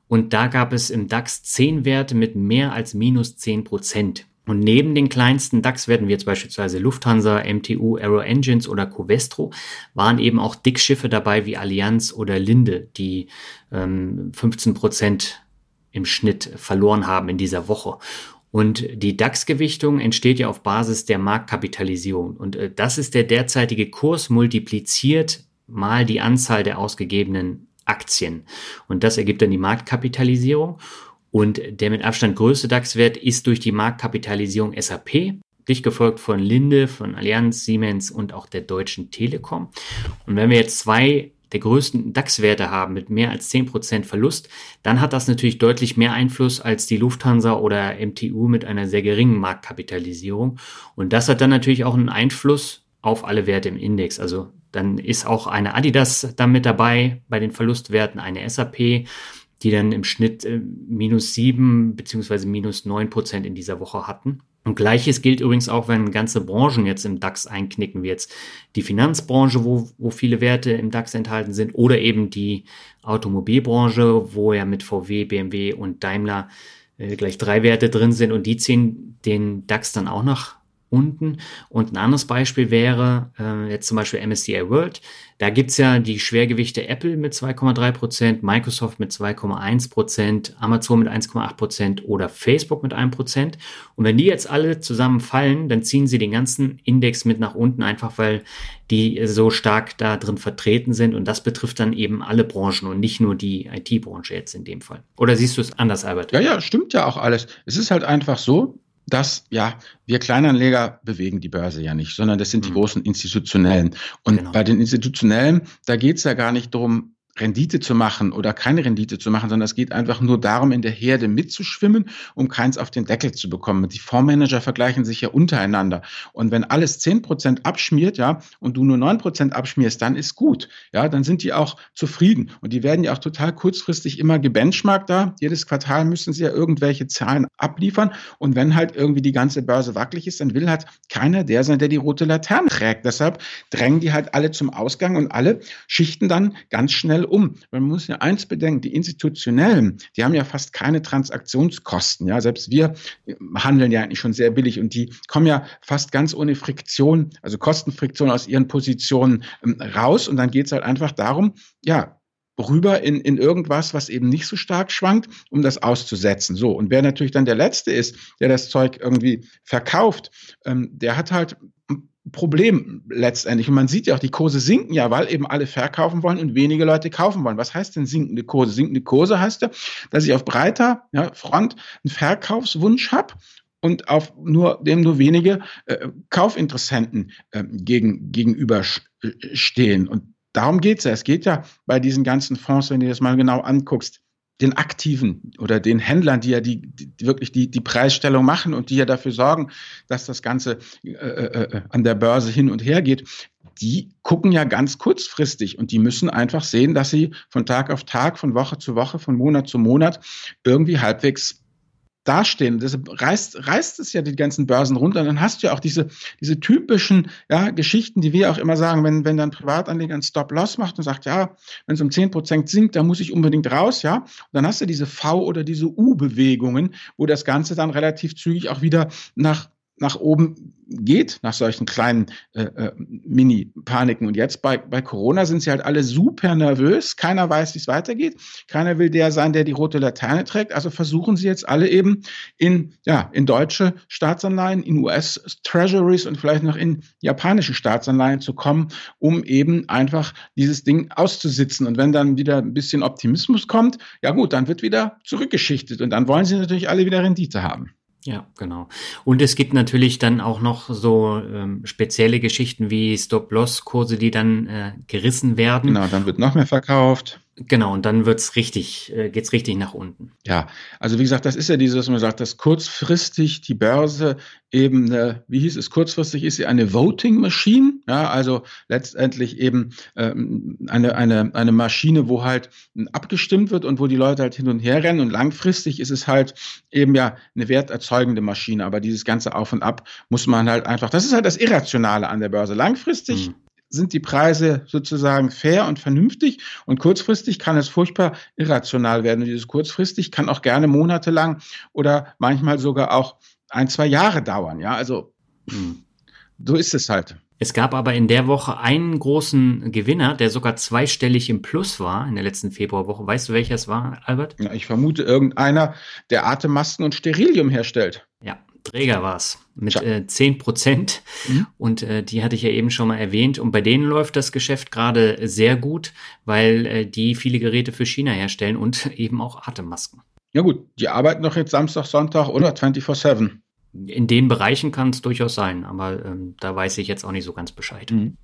und da gab es im DAX zehn Werte mit mehr als minus zehn Prozent. Und neben den kleinsten DAX-Werten, wie jetzt beispielsweise Lufthansa, MTU, Aero Engines oder Covestro, waren eben auch Dickschiffe dabei wie Allianz oder Linde, die ähm, 15 Prozent im Schnitt verloren haben in dieser Woche. Und die DAX-Gewichtung entsteht ja auf Basis der Marktkapitalisierung. Und äh, das ist der derzeitige Kurs multipliziert mal die Anzahl der ausgegebenen Aktien. Und das ergibt dann die Marktkapitalisierung. Und der mit Abstand größte DAX-Wert ist durch die Marktkapitalisierung SAP, dicht gefolgt von Linde, von Allianz, Siemens und auch der Deutschen Telekom. Und wenn wir jetzt zwei der größten DAX-Werte haben mit mehr als 10% Verlust, dann hat das natürlich deutlich mehr Einfluss als die Lufthansa oder MTU mit einer sehr geringen Marktkapitalisierung. Und das hat dann natürlich auch einen Einfluss auf alle Werte im Index. Also dann ist auch eine Adidas da mit dabei bei den Verlustwerten, eine SAP, die dann im Schnitt äh, minus sieben beziehungsweise minus neun Prozent in dieser Woche hatten. Und gleiches gilt übrigens auch, wenn ganze Branchen jetzt im DAX einknicken, wie jetzt die Finanzbranche, wo, wo viele Werte im DAX enthalten sind, oder eben die Automobilbranche, wo ja mit VW, BMW und Daimler äh, gleich drei Werte drin sind und die ziehen den DAX dann auch nach unten. Und ein anderes Beispiel wäre äh, jetzt zum Beispiel MSCI World. Da gibt's ja die Schwergewichte Apple mit 2,3 Prozent, Microsoft mit 2,1 Prozent, Amazon mit 1,8 Prozent oder Facebook mit 1 Prozent. Und wenn die jetzt alle zusammen fallen, dann ziehen sie den ganzen Index mit nach unten, einfach weil die so stark da drin vertreten sind. Und das betrifft dann eben alle Branchen und nicht nur die IT-Branche jetzt in dem Fall. Oder siehst du es anders, Albert? Ja, ja, stimmt ja auch alles. Es ist halt einfach so, dass, ja, wir Kleinanleger bewegen die Börse ja nicht, sondern das sind die mhm. großen Institutionellen. Und genau. bei den Institutionellen, da geht es ja gar nicht darum, Rendite zu machen oder keine Rendite zu machen, sondern es geht einfach nur darum, in der Herde mitzuschwimmen, um keins auf den Deckel zu bekommen. Die Fondsmanager vergleichen sich ja untereinander. Und wenn alles zehn Prozent abschmiert, ja, und du nur neun Prozent abschmierst, dann ist gut. Ja, dann sind die auch zufrieden. Und die werden ja auch total kurzfristig immer gebenchmarkt da. Jedes Quartal müssen sie ja irgendwelche Zahlen abliefern. Und wenn halt irgendwie die ganze Börse wackelig ist, dann will halt keiner der sein, der die rote Laterne trägt. Deshalb drängen die halt alle zum Ausgang und alle schichten dann ganz schnell um. Man muss ja eins bedenken, die institutionellen, die haben ja fast keine Transaktionskosten. Ja, selbst wir handeln ja eigentlich schon sehr billig und die kommen ja fast ganz ohne Friktion, also Kostenfriktion aus ihren Positionen ähm, raus. Und dann geht es halt einfach darum, ja, rüber in, in irgendwas, was eben nicht so stark schwankt, um das auszusetzen. So, und wer natürlich dann der Letzte ist, der das Zeug irgendwie verkauft, ähm, der hat halt Problem letztendlich. Und man sieht ja auch, die Kurse sinken ja, weil eben alle verkaufen wollen und wenige Leute kaufen wollen. Was heißt denn sinkende Kurse? Sinkende Kurse heißt ja, dass ich auf breiter ja, Front einen Verkaufswunsch habe und auf nur dem nur wenige äh, Kaufinteressenten äh, gegen, gegenüberstehen. Und darum geht's ja. Es geht ja bei diesen ganzen Fonds, wenn du das mal genau anguckst, den Aktiven oder den Händlern, die ja die, die wirklich die, die Preisstellung machen und die ja dafür sorgen, dass das Ganze äh, äh, äh, an der Börse hin und her geht, die gucken ja ganz kurzfristig und die müssen einfach sehen, dass sie von Tag auf Tag, von Woche zu Woche, von Monat zu Monat irgendwie halbwegs dastehen. Deshalb reißt, reißt es ja die ganzen Börsen runter. Und dann hast du ja auch diese, diese typischen ja, Geschichten, die wir auch immer sagen, wenn, wenn dann Privatanleger einen Stop-Loss macht und sagt, ja, wenn es um zehn Prozent sinkt, dann muss ich unbedingt raus, ja. Und dann hast du diese V- oder diese U-Bewegungen, wo das Ganze dann relativ zügig auch wieder nach nach oben geht, nach solchen kleinen äh, äh, Mini-Paniken. Und jetzt bei, bei Corona sind sie halt alle super nervös. Keiner weiß, wie es weitergeht. Keiner will der sein, der die rote Laterne trägt. Also versuchen sie jetzt alle eben in, ja, in deutsche Staatsanleihen, in US-Treasuries und vielleicht noch in japanische Staatsanleihen zu kommen, um eben einfach dieses Ding auszusitzen. Und wenn dann wieder ein bisschen Optimismus kommt, ja gut, dann wird wieder zurückgeschichtet. Und dann wollen sie natürlich alle wieder Rendite haben. Ja, genau. Und es gibt natürlich dann auch noch so ähm, spezielle Geschichten wie Stop-Loss-Kurse, die dann äh, gerissen werden. Genau, dann wird noch mehr verkauft. Genau, und dann wird's richtig, äh, geht's richtig nach unten. Ja, also wie gesagt, das ist ja dieses, was man sagt, dass kurzfristig die Börse eben, eine, wie hieß es, kurzfristig ist sie eine Voting Machine, ja, also letztendlich eben ähm, eine, eine, eine Maschine, wo halt abgestimmt wird und wo die Leute halt hin und her rennen und langfristig ist es halt eben ja eine werterzeugende Maschine, aber dieses ganze Auf und Ab muss man halt einfach, das ist halt das Irrationale an der Börse. Langfristig mhm sind die Preise sozusagen fair und vernünftig und kurzfristig kann es furchtbar irrational werden. Und dieses kurzfristig kann auch gerne monatelang oder manchmal sogar auch ein, zwei Jahre dauern. Ja, also so ist es halt. Es gab aber in der Woche einen großen Gewinner, der sogar zweistellig im Plus war in der letzten Februarwoche. Weißt du, welcher es war, Albert? Ja, ich vermute irgendeiner, der Atemmasken und Sterilium herstellt. Träger war es mit äh, 10 Prozent. Mhm. Und äh, die hatte ich ja eben schon mal erwähnt. Und bei denen läuft das Geschäft gerade sehr gut, weil äh, die viele Geräte für China herstellen und eben auch Atemmasken. Ja gut, die arbeiten doch jetzt Samstag, Sonntag oder 24-7. In den Bereichen kann es durchaus sein, aber ähm, da weiß ich jetzt auch nicht so ganz Bescheid. Mhm.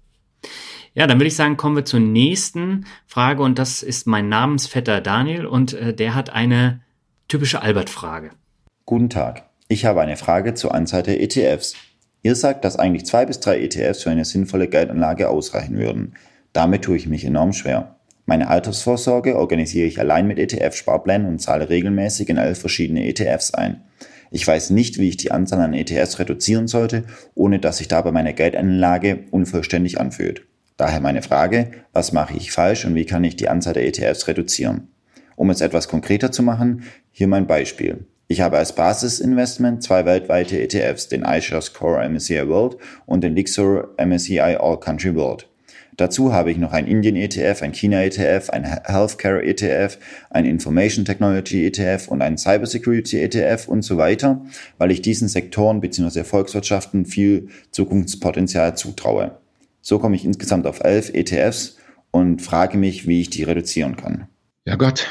Ja, dann würde ich sagen, kommen wir zur nächsten Frage und das ist mein Namensvetter Daniel und äh, der hat eine typische Albert-Frage. Guten Tag. Ich habe eine Frage zur Anzahl der ETFs. Ihr sagt, dass eigentlich zwei bis drei ETFs für eine sinnvolle Geldanlage ausreichen würden. Damit tue ich mich enorm schwer. Meine Altersvorsorge organisiere ich allein mit ETF-Sparplänen und zahle regelmäßig in elf verschiedene ETFs ein. Ich weiß nicht, wie ich die Anzahl an ETFs reduzieren sollte, ohne dass sich dabei meine Geldanlage unvollständig anfühlt. Daher meine Frage, was mache ich falsch und wie kann ich die Anzahl der ETFs reduzieren? Um es etwas konkreter zu machen, hier mein Beispiel. Ich habe als Basisinvestment zwei weltweite ETFs, den iShares Core MSCI World und den Lixor MSCI All Country World. Dazu habe ich noch ein Indien-ETF, ein China-ETF, ein Healthcare-ETF, ein Information Technology-ETF und einen Cybersecurity-ETF und so weiter, weil ich diesen Sektoren bzw. Volkswirtschaften viel Zukunftspotenzial zutraue. So komme ich insgesamt auf elf ETFs und frage mich, wie ich die reduzieren kann. Ja Gott,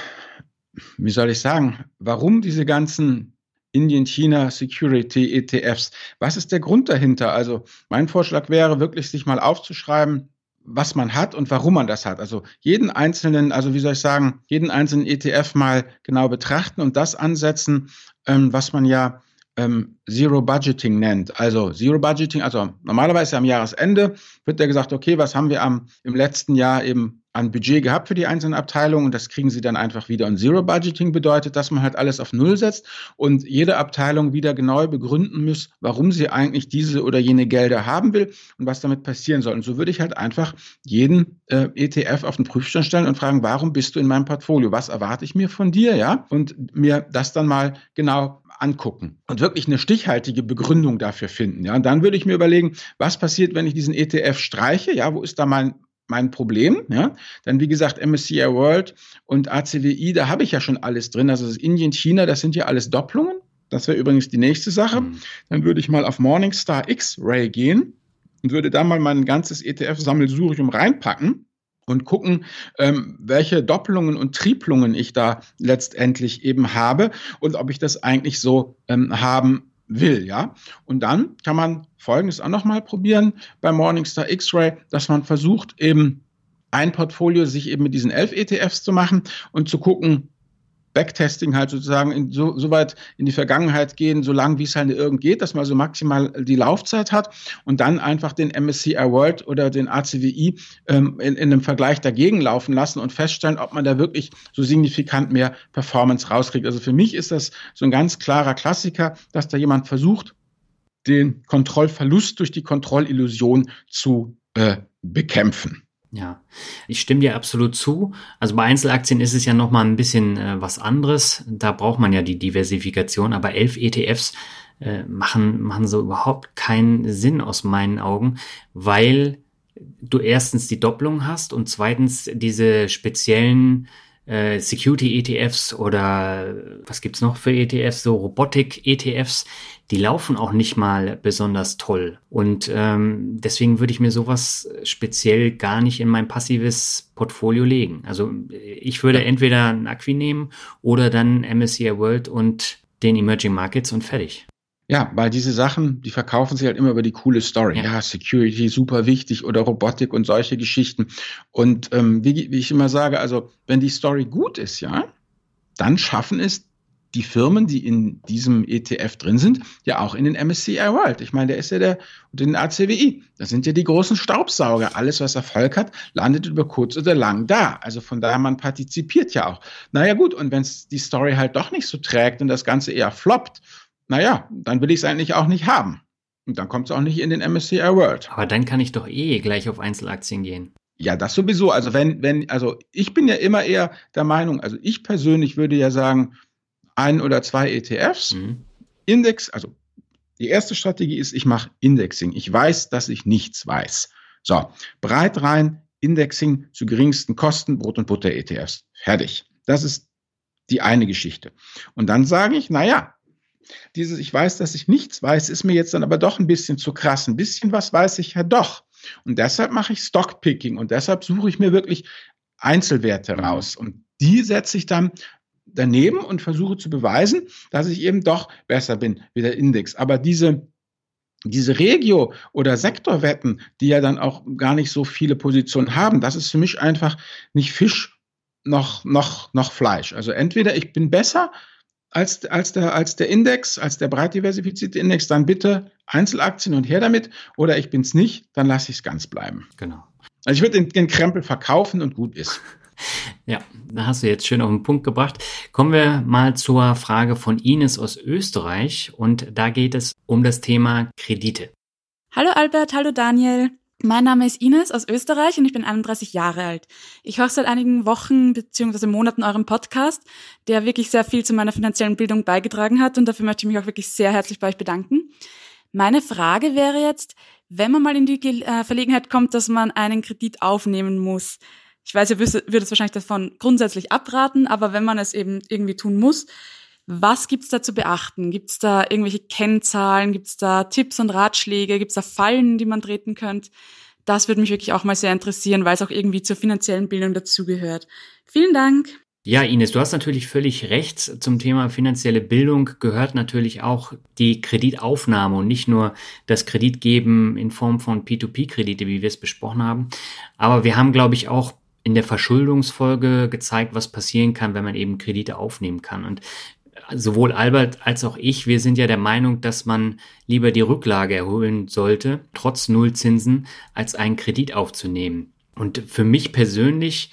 wie soll ich sagen, warum diese ganzen Indien, China, Security, ETFs? Was ist der Grund dahinter? Also mein Vorschlag wäre wirklich, sich mal aufzuschreiben, was man hat und warum man das hat. Also jeden einzelnen, also wie soll ich sagen, jeden einzelnen ETF mal genau betrachten und das ansetzen, ähm, was man ja ähm, Zero Budgeting nennt. Also Zero Budgeting, also normalerweise am Jahresende wird ja gesagt, okay, was haben wir am, im letzten Jahr eben an Budget gehabt für die einzelnen Abteilungen und das kriegen sie dann einfach wieder. Und Zero Budgeting bedeutet, dass man halt alles auf Null setzt und jede Abteilung wieder genau begründen muss, warum sie eigentlich diese oder jene Gelder haben will und was damit passieren soll. Und so würde ich halt einfach jeden äh, ETF auf den Prüfstand stellen und fragen, warum bist du in meinem Portfolio? Was erwarte ich mir von dir? Ja, und mir das dann mal genau angucken und wirklich eine stichhaltige Begründung dafür finden. Ja, und dann würde ich mir überlegen, was passiert, wenn ich diesen ETF streiche? Ja, wo ist da mein mein Problem. Ja? Dann, wie gesagt, MSCI World und ACWI, da habe ich ja schon alles drin. Also das Indien, China, das sind ja alles Doppelungen. Das wäre übrigens die nächste Sache. Mhm. Dann würde ich mal auf Morningstar X-Ray gehen und würde da mal mein ganzes ETF-Sammelsurium reinpacken und gucken, ähm, welche Doppelungen und Triplungen ich da letztendlich eben habe und ob ich das eigentlich so ähm, haben will, ja. Und dann kann man Folgendes auch nochmal probieren bei Morningstar X-Ray, dass man versucht eben ein Portfolio sich eben mit diesen elf ETFs zu machen und zu gucken, Backtesting halt sozusagen in, so, so weit in die Vergangenheit gehen, so lang wie es halt irgend geht, dass man so maximal die Laufzeit hat und dann einfach den MSCI World oder den ACWI ähm, in, in einem Vergleich dagegen laufen lassen und feststellen, ob man da wirklich so signifikant mehr Performance rauskriegt. Also für mich ist das so ein ganz klarer Klassiker, dass da jemand versucht, den Kontrollverlust durch die Kontrollillusion zu äh, bekämpfen. Ja, ich stimme dir absolut zu. Also bei Einzelaktien ist es ja noch mal ein bisschen äh, was anderes. Da braucht man ja die Diversifikation, aber elf ETFs äh, machen, machen so überhaupt keinen Sinn aus meinen Augen, weil du erstens die Doppelung hast und zweitens diese speziellen äh, Security-ETFs oder was gibt's noch für ETFs, so Robotik-ETFs, die laufen auch nicht mal besonders toll. Und ähm, deswegen würde ich mir sowas speziell gar nicht in mein passives Portfolio legen. Also ich würde entweder ein Acqui nehmen oder dann MSCI World und den Emerging Markets und fertig. Ja, weil diese Sachen, die verkaufen sich halt immer über die coole Story. Ja, ja Security super wichtig oder Robotik und solche Geschichten. Und ähm, wie, wie ich immer sage, also wenn die Story gut ist, ja, dann schaffen es die Firmen, die in diesem ETF drin sind, ja auch in den MSCI World. Ich meine, der ist ja der, und den ACWI. Das sind ja die großen Staubsauger. Alles, was Erfolg hat, landet über kurz oder lang da. Also von daher, man partizipiert ja auch. Naja, gut. Und wenn es die Story halt doch nicht so trägt und das Ganze eher floppt, naja, dann will ich es eigentlich auch nicht haben. Und dann kommt es auch nicht in den MSCI World. Aber dann kann ich doch eh gleich auf Einzelaktien gehen. Ja, das sowieso. Also wenn, wenn, also ich bin ja immer eher der Meinung, also ich persönlich würde ja sagen, ein oder zwei ETFs, mhm. Index, also die erste Strategie ist, ich mache Indexing. Ich weiß, dass ich nichts weiß. So, breit rein, Indexing zu geringsten Kosten, Brot- und Butter-ETFs. Fertig. Das ist die eine Geschichte. Und dann sage ich, naja, dieses Ich weiß, dass ich nichts weiß, ist mir jetzt dann aber doch ein bisschen zu krass. Ein bisschen was weiß ich ja doch. Und deshalb mache ich Stockpicking und deshalb suche ich mir wirklich Einzelwerte raus. Und die setze ich dann daneben und versuche zu beweisen, dass ich eben doch besser bin wie der Index. Aber diese diese Regio- oder Sektorwetten, die ja dann auch gar nicht so viele Positionen haben, das ist für mich einfach nicht Fisch noch, noch, noch Fleisch. Also entweder ich bin besser als, als, der, als der Index, als der breit diversifizierte Index, dann bitte Einzelaktien und her damit. Oder ich bin es nicht, dann lasse ich es ganz bleiben. Genau. Also ich würde den, den Krempel verkaufen und gut ist. Ja, da hast du jetzt schön auf den Punkt gebracht. Kommen wir mal zur Frage von Ines aus Österreich und da geht es um das Thema Kredite. Hallo Albert, hallo Daniel. Mein Name ist Ines aus Österreich und ich bin 31 Jahre alt. Ich höre seit einigen Wochen bzw. Monaten euren Podcast, der wirklich sehr viel zu meiner finanziellen Bildung beigetragen hat und dafür möchte ich mich auch wirklich sehr herzlich bei euch bedanken. Meine Frage wäre jetzt, wenn man mal in die äh, Verlegenheit kommt, dass man einen Kredit aufnehmen muss. Ich weiß, ihr würdet es wahrscheinlich davon grundsätzlich abraten, aber wenn man es eben irgendwie tun muss, was gibt's da zu beachten? Gibt's da irgendwelche Kennzahlen? Gibt's da Tipps und Ratschläge? Gibt's da Fallen, die man treten könnte? Das würde mich wirklich auch mal sehr interessieren, weil es auch irgendwie zur finanziellen Bildung dazugehört. Vielen Dank. Ja, Ines, du hast natürlich völlig recht. Zum Thema finanzielle Bildung gehört natürlich auch die Kreditaufnahme und nicht nur das Kreditgeben in Form von P2P-Kredite, wie wir es besprochen haben. Aber wir haben, glaube ich, auch in der Verschuldungsfolge gezeigt, was passieren kann, wenn man eben Kredite aufnehmen kann. Und sowohl Albert als auch ich, wir sind ja der Meinung, dass man lieber die Rücklage erholen sollte, trotz Nullzinsen, als einen Kredit aufzunehmen. Und für mich persönlich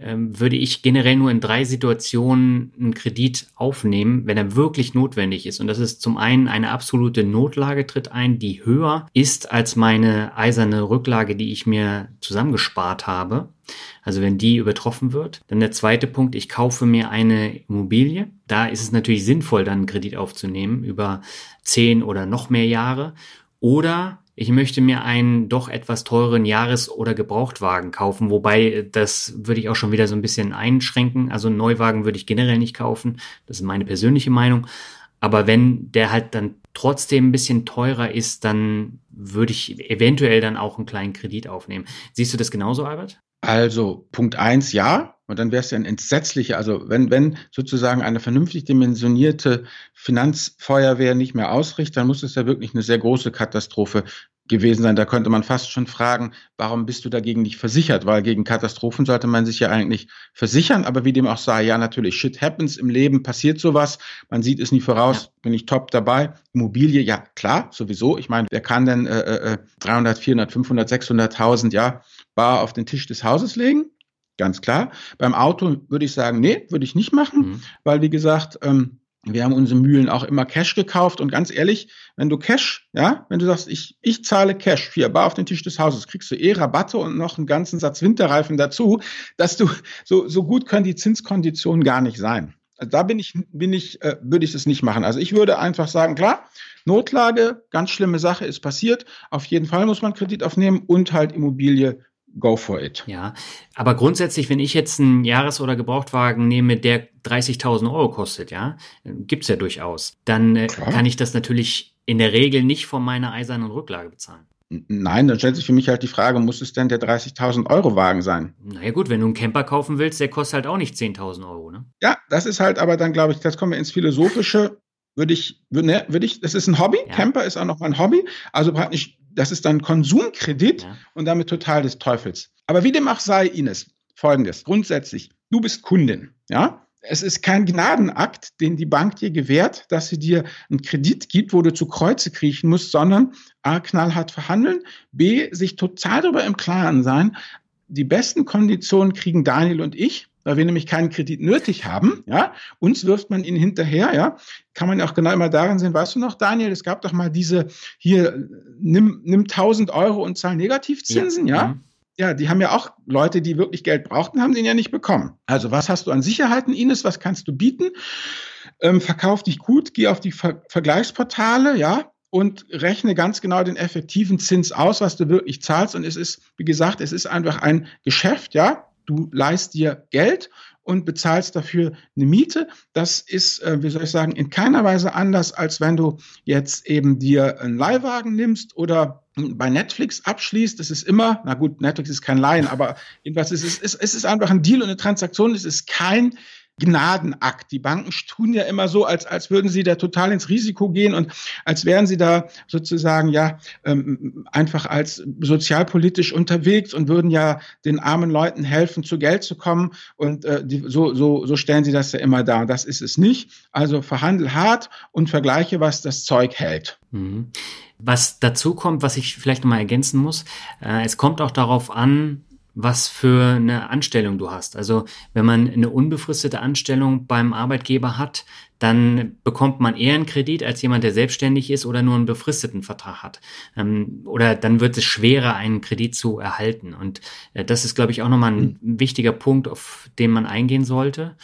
würde ich generell nur in drei Situationen einen Kredit aufnehmen, wenn er wirklich notwendig ist. Und das ist zum einen eine absolute Notlage tritt ein, die höher ist als meine eiserne Rücklage, die ich mir zusammengespart habe. Also wenn die übertroffen wird. Dann der zweite Punkt, ich kaufe mir eine Immobilie. Da ist es natürlich sinnvoll, dann einen Kredit aufzunehmen über zehn oder noch mehr Jahre. Oder ich möchte mir einen doch etwas teuren Jahres- oder Gebrauchtwagen kaufen, wobei das würde ich auch schon wieder so ein bisschen einschränken. Also einen Neuwagen würde ich generell nicht kaufen. Das ist meine persönliche Meinung. Aber wenn der halt dann trotzdem ein bisschen teurer ist, dann würde ich eventuell dann auch einen kleinen Kredit aufnehmen. Siehst du das genauso, Albert? Also Punkt eins ja, und dann wäre es ja ein entsetzlicher, also wenn, wenn sozusagen eine vernünftig dimensionierte Finanzfeuerwehr nicht mehr ausrichtet, dann muss es ja wirklich eine sehr große Katastrophe gewesen sein. Da könnte man fast schon fragen, warum bist du dagegen nicht versichert? Weil gegen Katastrophen sollte man sich ja eigentlich versichern. Aber wie dem auch sei, ja, natürlich, shit happens im Leben, passiert sowas. Man sieht es nie voraus. Ja. Bin ich top dabei. Immobilie, ja, klar, sowieso. Ich meine, wer kann denn äh, 300, 400, 500, 600.000, ja, bar auf den Tisch des Hauses legen? Ganz klar. Beim Auto würde ich sagen, nee, würde ich nicht machen, mhm. weil wie gesagt, ähm, wir haben unsere Mühlen auch immer Cash gekauft und ganz ehrlich, wenn du Cash, ja, wenn du sagst, ich, ich zahle Cash, vier Bar auf den Tisch des Hauses, kriegst du eh Rabatte und noch einen ganzen Satz Winterreifen dazu, dass du, so, so gut können die Zinskonditionen gar nicht sein. Also da bin ich, bin ich, äh, würde ich es nicht machen. Also ich würde einfach sagen, klar, Notlage, ganz schlimme Sache ist passiert. Auf jeden Fall muss man Kredit aufnehmen und halt Immobilie go for it. Ja, aber grundsätzlich, wenn ich jetzt einen Jahres- oder Gebrauchtwagen nehme, der 30.000 Euro kostet, ja, gibt's ja durchaus, dann äh, kann ich das natürlich in der Regel nicht von meiner eisernen Rücklage bezahlen. Nein, dann stellt sich für mich halt die Frage, muss es denn der 30.000 Euro Wagen sein? Naja gut, wenn du einen Camper kaufen willst, der kostet halt auch nicht 10.000 Euro, ne? Ja, das ist halt aber dann, glaube ich, das kommen wir ins Philosophische. Würde ich, würde, ne, würde ich, das ist ein Hobby. Ja. Camper ist auch noch ein Hobby. Also praktisch das ist dann Konsumkredit ja. und damit total des Teufels. Aber wie dem auch sei, Ines, folgendes. Grundsätzlich, du bist Kundin, ja? Es ist kein Gnadenakt, den die Bank dir gewährt, dass sie dir einen Kredit gibt, wo du zu Kreuze kriechen musst, sondern A, knallhart verhandeln, B, sich total darüber im Klaren sein, die besten Konditionen kriegen Daniel und ich weil wir nämlich keinen Kredit nötig haben, ja, uns wirft man ihn hinterher, ja, kann man ja auch genau immer darin sehen, weißt du noch, Daniel, es gab doch mal diese, hier, nimm, nimm 1000 Euro und zahl Negativzinsen, ja, ja? Mhm. Ja, die haben ja auch Leute, die wirklich Geld brauchten, haben den ja nicht bekommen. Also was hast du an Sicherheiten, Ines? Was kannst du bieten? Ähm, verkauf dich gut, geh auf die Ver Vergleichsportale, ja, und rechne ganz genau den effektiven Zins aus, was du wirklich zahlst. Und es ist, wie gesagt, es ist einfach ein Geschäft, ja. Du leist dir Geld und bezahlst dafür eine Miete. Das ist, äh, wie soll ich sagen, in keiner Weise anders, als wenn du jetzt eben dir einen Leihwagen nimmst oder bei Netflix abschließt. Es ist immer, na gut, Netflix ist kein Laien, aber jedenfalls ist es, es ist einfach ein Deal und eine Transaktion. Es ist kein Gnadenakt. Die Banken tun ja immer so, als, als würden sie da total ins Risiko gehen und als wären sie da sozusagen ja ähm, einfach als sozialpolitisch unterwegs und würden ja den armen Leuten helfen, zu Geld zu kommen. Und äh, die, so, so, so stellen sie das ja immer dar. Das ist es nicht. Also verhandel hart und vergleiche, was das Zeug hält. Mhm. Was dazu kommt, was ich vielleicht nochmal ergänzen muss, äh, es kommt auch darauf an, was für eine Anstellung du hast. Also wenn man eine unbefristete Anstellung beim Arbeitgeber hat, dann bekommt man eher einen Kredit als jemand, der selbstständig ist oder nur einen befristeten Vertrag hat. Ähm, oder dann wird es schwerer, einen Kredit zu erhalten. Und äh, das ist, glaube ich, auch nochmal ein wichtiger Punkt, auf den man eingehen sollte.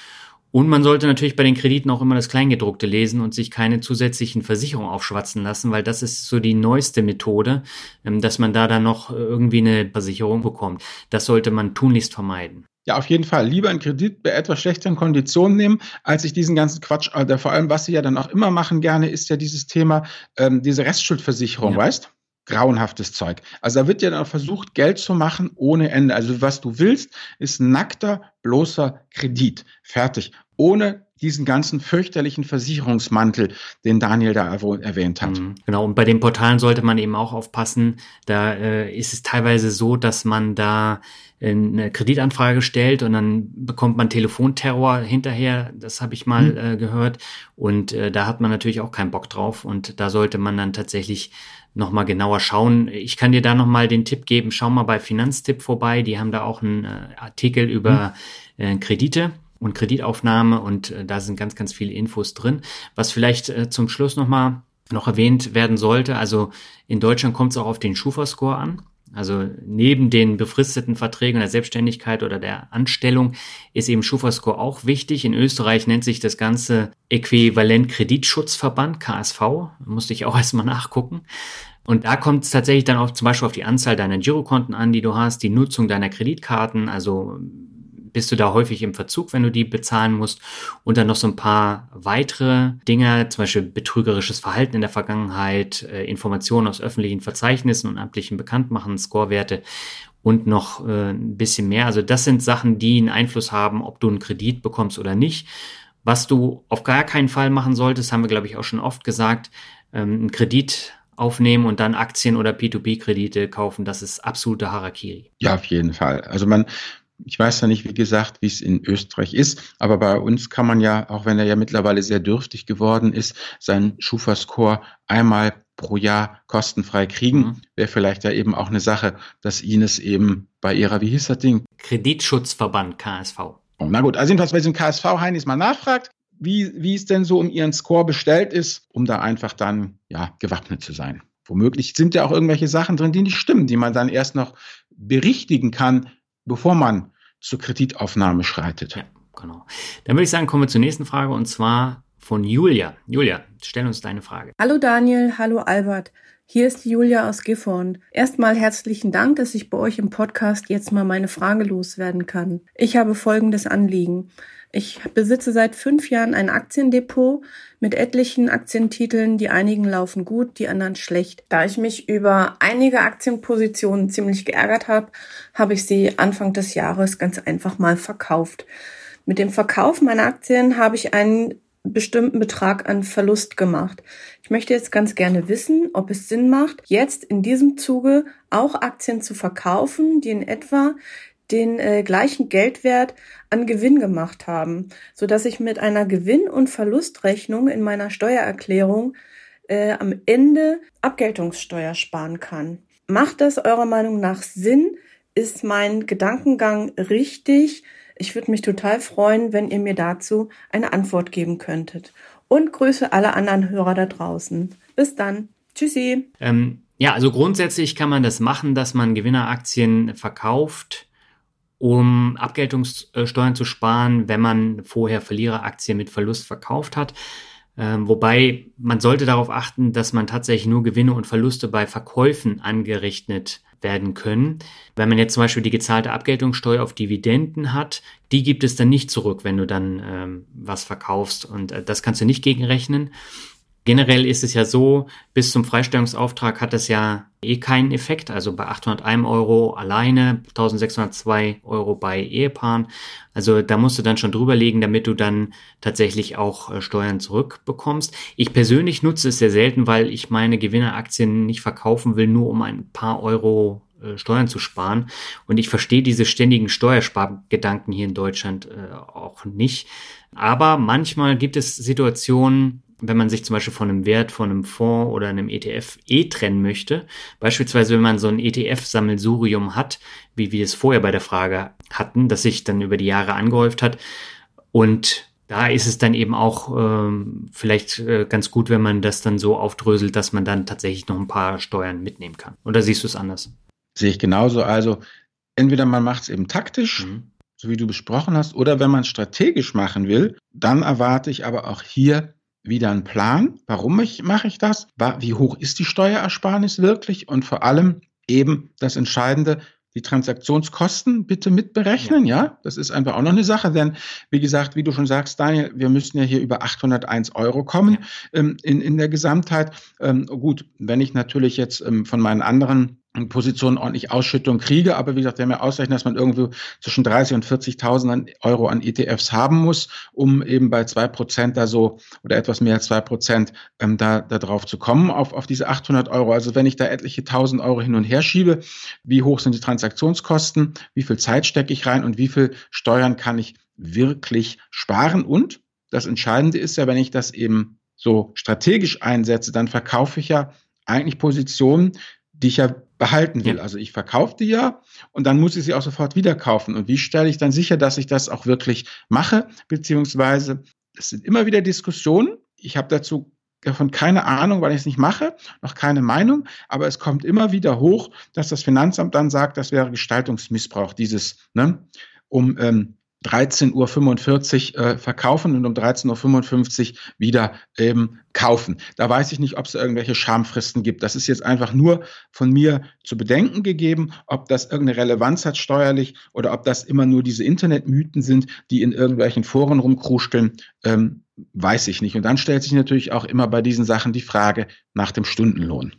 Und man sollte natürlich bei den Krediten auch immer das Kleingedruckte lesen und sich keine zusätzlichen Versicherungen aufschwatzen lassen, weil das ist so die neueste Methode, ähm, dass man da dann noch irgendwie eine Versicherung bekommt. Das sollte man tunlichst vermeiden. Ja, auf jeden Fall. Lieber einen Kredit bei etwas schlechteren Konditionen nehmen, als sich diesen ganzen Quatsch, also vor allem, was sie ja dann auch immer machen gerne, ist ja dieses Thema, ähm, diese Restschuldversicherung, ja. weißt? grauenhaftes Zeug. Also da wird ja dann versucht, Geld zu machen ohne Ende. Also was du willst, ist nackter, bloßer Kredit. Fertig ohne diesen ganzen fürchterlichen Versicherungsmantel, den Daniel da erwähnt hat. Mhm. Genau, und bei den Portalen sollte man eben auch aufpassen. Da äh, ist es teilweise so, dass man da eine Kreditanfrage stellt und dann bekommt man Telefonterror hinterher. Das habe ich mal mhm. äh, gehört. Und äh, da hat man natürlich auch keinen Bock drauf. Und da sollte man dann tatsächlich nochmal genauer schauen. Ich kann dir da nochmal den Tipp geben, schau mal bei Finanztipp vorbei. Die haben da auch einen äh, Artikel über mhm. äh, Kredite und Kreditaufnahme und äh, da sind ganz, ganz viele Infos drin. Was vielleicht äh, zum Schluss nochmal noch erwähnt werden sollte, also in Deutschland kommt es auch auf den Schufa-Score an. Also neben den befristeten Verträgen der Selbstständigkeit oder der Anstellung ist eben Schufa-Score auch wichtig. In Österreich nennt sich das Ganze Äquivalent Kreditschutzverband, KSV. Musste ich auch erstmal nachgucken. Und da kommt es tatsächlich dann auch zum Beispiel auf die Anzahl deiner Girokonten an, die du hast, die Nutzung deiner Kreditkarten, also bist du da häufig im Verzug, wenn du die bezahlen musst. Und dann noch so ein paar weitere Dinge, zum Beispiel betrügerisches Verhalten in der Vergangenheit, äh, Informationen aus öffentlichen Verzeichnissen und amtlichen Bekanntmachen, Scorewerte und noch äh, ein bisschen mehr. Also das sind Sachen, die einen Einfluss haben, ob du einen Kredit bekommst oder nicht. Was du auf gar keinen Fall machen solltest, haben wir, glaube ich, auch schon oft gesagt, ähm, einen Kredit aufnehmen und dann Aktien oder P2P-Kredite kaufen, das ist absolute Harakiri. Ja, auf jeden Fall. Also man, ich weiß ja nicht, wie gesagt, wie es in Österreich ist, aber bei uns kann man ja, auch wenn er ja mittlerweile sehr dürftig geworden ist, seinen Schufa-Score einmal pro Jahr kostenfrei kriegen. Mhm. Wäre vielleicht ja eben auch eine Sache, dass Ines eben bei ihrer, wie hieß das Ding? Kreditschutzverband KSV. Oh, na gut, also jedenfalls bei diesem KSV Heinis mal nachfragt, wie, wie es denn so um ihren Score bestellt ist, um da einfach dann ja gewappnet zu sein. Womöglich sind ja auch irgendwelche Sachen drin, die nicht stimmen, die man dann erst noch berichtigen kann, bevor man zur Kreditaufnahme schreitet. Ja, genau. Dann würde ich sagen, kommen wir zur nächsten Frage und zwar von Julia. Julia, stell uns deine Frage. Hallo Daniel, hallo Albert. Hier ist Julia aus Gifhorn. Erstmal herzlichen Dank, dass ich bei euch im Podcast jetzt mal meine Frage loswerden kann. Ich habe folgendes Anliegen. Ich besitze seit fünf Jahren ein Aktiendepot mit etlichen Aktientiteln. Die einigen laufen gut, die anderen schlecht. Da ich mich über einige Aktienpositionen ziemlich geärgert habe, habe ich sie Anfang des Jahres ganz einfach mal verkauft. Mit dem Verkauf meiner Aktien habe ich einen bestimmten Betrag an Verlust gemacht. Ich möchte jetzt ganz gerne wissen, ob es Sinn macht, jetzt in diesem Zuge auch Aktien zu verkaufen, die in etwa den äh, gleichen Geldwert an Gewinn gemacht haben, so dass ich mit einer Gewinn- und Verlustrechnung in meiner Steuererklärung äh, am Ende Abgeltungssteuer sparen kann. Macht das eurer Meinung nach Sinn? Ist mein Gedankengang richtig? Ich würde mich total freuen, wenn ihr mir dazu eine Antwort geben könntet. Und grüße alle anderen Hörer da draußen. Bis dann. Tschüssi. Ähm, ja, also grundsätzlich kann man das machen, dass man Gewinneraktien verkauft um Abgeltungssteuern zu sparen, wenn man vorher Verliereraktien mit Verlust verkauft hat. Ähm, wobei man sollte darauf achten, dass man tatsächlich nur Gewinne und Verluste bei Verkäufen angerechnet werden können. Wenn man jetzt zum Beispiel die gezahlte Abgeltungssteuer auf Dividenden hat, die gibt es dann nicht zurück, wenn du dann ähm, was verkaufst und äh, das kannst du nicht gegenrechnen. Generell ist es ja so, bis zum Freistellungsauftrag hat es ja eh keinen Effekt. Also bei 801 Euro alleine, 1602 Euro bei Ehepaaren. Also da musst du dann schon drüberlegen, damit du dann tatsächlich auch äh, Steuern zurückbekommst. Ich persönlich nutze es sehr selten, weil ich meine Gewinneraktien nicht verkaufen will, nur um ein paar Euro äh, Steuern zu sparen. Und ich verstehe diese ständigen Steuerspargedanken hier in Deutschland äh, auch nicht. Aber manchmal gibt es Situationen, wenn man sich zum Beispiel von einem Wert, von einem Fonds oder einem ETF eh trennen möchte. Beispielsweise, wenn man so ein ETF-Sammelsurium hat, wie wir es vorher bei der Frage hatten, das sich dann über die Jahre angehäuft hat. Und da ist es dann eben auch ähm, vielleicht äh, ganz gut, wenn man das dann so aufdröselt, dass man dann tatsächlich noch ein paar Steuern mitnehmen kann. Oder siehst du es anders? Sehe ich genauso. Also entweder man macht es eben taktisch, mhm. so wie du besprochen hast, oder wenn man es strategisch machen will, dann erwarte ich aber auch hier wieder einen Plan. Warum ich, mache ich das? Wie hoch ist die Steuerersparnis wirklich? Und vor allem eben das Entscheidende, die Transaktionskosten bitte mitberechnen, ja. ja. Das ist einfach auch noch eine Sache, denn wie gesagt, wie du schon sagst, Daniel, wir müssen ja hier über 801 Euro kommen ähm, in, in der Gesamtheit. Ähm, gut, wenn ich natürlich jetzt ähm, von meinen anderen Positionen ordentlich Ausschüttung kriege. Aber wie gesagt, wir haben ja ausrechnen, dass man irgendwo zwischen 30 und 40.000 Euro an ETFs haben muss, um eben bei zwei Prozent da so oder etwas mehr als zwei Prozent ähm, da, da drauf zu kommen auf, auf diese 800 Euro. Also wenn ich da etliche 1000 Euro hin und her schiebe, wie hoch sind die Transaktionskosten? Wie viel Zeit stecke ich rein und wie viel Steuern kann ich wirklich sparen? Und das Entscheidende ist ja, wenn ich das eben so strategisch einsetze, dann verkaufe ich ja eigentlich Positionen, die ich ja behalten will. Ja. Also ich verkaufe die ja und dann muss ich sie auch sofort wieder kaufen. Und wie stelle ich dann sicher, dass ich das auch wirklich mache? Beziehungsweise es sind immer wieder Diskussionen. Ich habe dazu davon keine Ahnung, weil ich es nicht mache, noch keine Meinung, aber es kommt immer wieder hoch, dass das Finanzamt dann sagt, das wäre Gestaltungsmissbrauch, dieses, ne, um ähm, 13.45 Uhr äh, verkaufen und um 13.55 Uhr wieder eben kaufen. Da weiß ich nicht, ob es irgendwelche Schamfristen gibt. Das ist jetzt einfach nur von mir zu bedenken gegeben, ob das irgendeine Relevanz hat steuerlich oder ob das immer nur diese Internetmythen sind, die in irgendwelchen Foren rumkruscheln. Ähm, weiß ich nicht. Und dann stellt sich natürlich auch immer bei diesen Sachen die Frage nach dem Stundenlohn.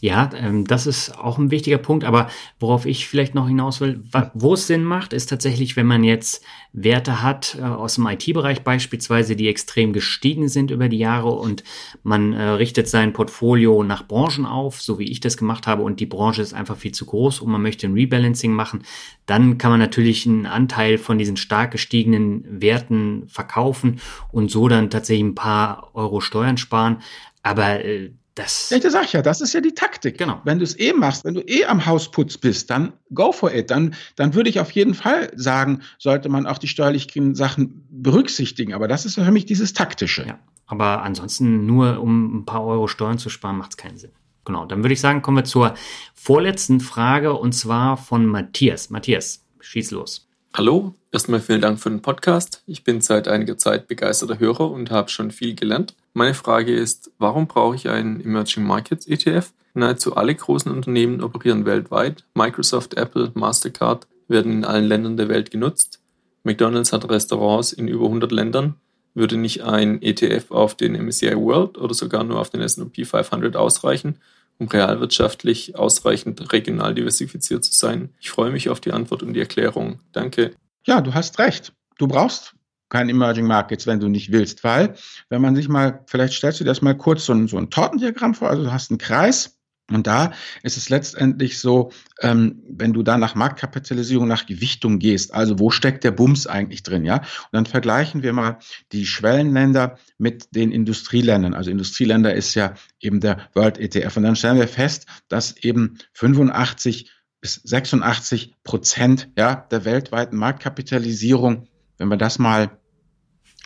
Ja, ähm, das ist auch ein wichtiger Punkt. Aber worauf ich vielleicht noch hinaus will, wo es Sinn macht, ist tatsächlich, wenn man jetzt Werte hat äh, aus dem IT-Bereich beispielsweise, die extrem gestiegen sind über die Jahre und man äh, richtet sein Portfolio nach Branchen auf, so wie ich das gemacht habe und die Branche ist einfach viel zu groß und man möchte ein Rebalancing machen, dann kann man natürlich einen Anteil von diesen stark gestiegenen Werten verkaufen und so dann tatsächlich ein paar Euro Steuern sparen. Aber äh, das. Ja, das sag ich ja, das ist ja die Taktik. Genau. Wenn du es eh machst, wenn du eh am Hausputz bist, dann go for it. Dann, dann würde ich auf jeden Fall sagen, sollte man auch die steuerlichen Sachen berücksichtigen. Aber das ist für mich dieses Taktische. Ja. Aber ansonsten nur um ein paar Euro Steuern zu sparen, macht es keinen Sinn. Genau. Dann würde ich sagen, kommen wir zur vorletzten Frage und zwar von Matthias. Matthias, schieß los. Hallo, erstmal vielen Dank für den Podcast. Ich bin seit einiger Zeit begeisterter Hörer und habe schon viel gelernt. Meine Frage ist, warum brauche ich einen Emerging Markets ETF? Nahezu alle großen Unternehmen operieren weltweit. Microsoft, Apple, Mastercard werden in allen Ländern der Welt genutzt. McDonald's hat Restaurants in über 100 Ländern. Würde nicht ein ETF auf den MSCI World oder sogar nur auf den S&P 500 ausreichen, um realwirtschaftlich ausreichend regional diversifiziert zu sein? Ich freue mich auf die Antwort und die Erklärung. Danke. Ja, du hast recht. Du brauchst kein Emerging Markets, wenn du nicht willst, weil wenn man sich mal, vielleicht stellst du dir das mal kurz so ein, so ein Tortendiagramm vor, also du hast einen Kreis und da ist es letztendlich so, ähm, wenn du da nach Marktkapitalisierung, nach Gewichtung gehst, also wo steckt der Bums eigentlich drin, ja? Und dann vergleichen wir mal die Schwellenländer mit den Industrieländern. Also Industrieländer ist ja eben der World ETF. Und dann stellen wir fest, dass eben 85 bis 86 Prozent ja, der weltweiten Marktkapitalisierung wenn wir das mal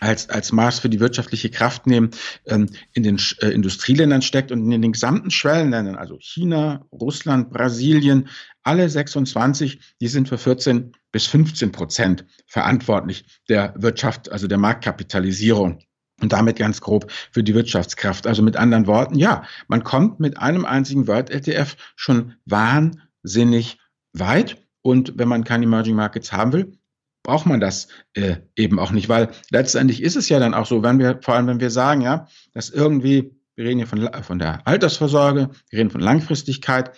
als, als Maß für die wirtschaftliche Kraft nehmen, ähm, in den äh, Industrieländern steckt und in den gesamten Schwellenländern, also China, Russland, Brasilien, alle 26, die sind für 14 bis 15 Prozent verantwortlich der Wirtschaft, also der Marktkapitalisierung und damit ganz grob für die Wirtschaftskraft. Also mit anderen Worten, ja, man kommt mit einem einzigen World ETF schon wahnsinnig weit. Und wenn man keine Emerging Markets haben will, braucht man das äh, eben auch nicht, weil letztendlich ist es ja dann auch so, wenn wir, vor allem wenn wir sagen, ja, dass irgendwie, wir reden hier von, von der Altersvorsorge, wir reden von Langfristigkeit,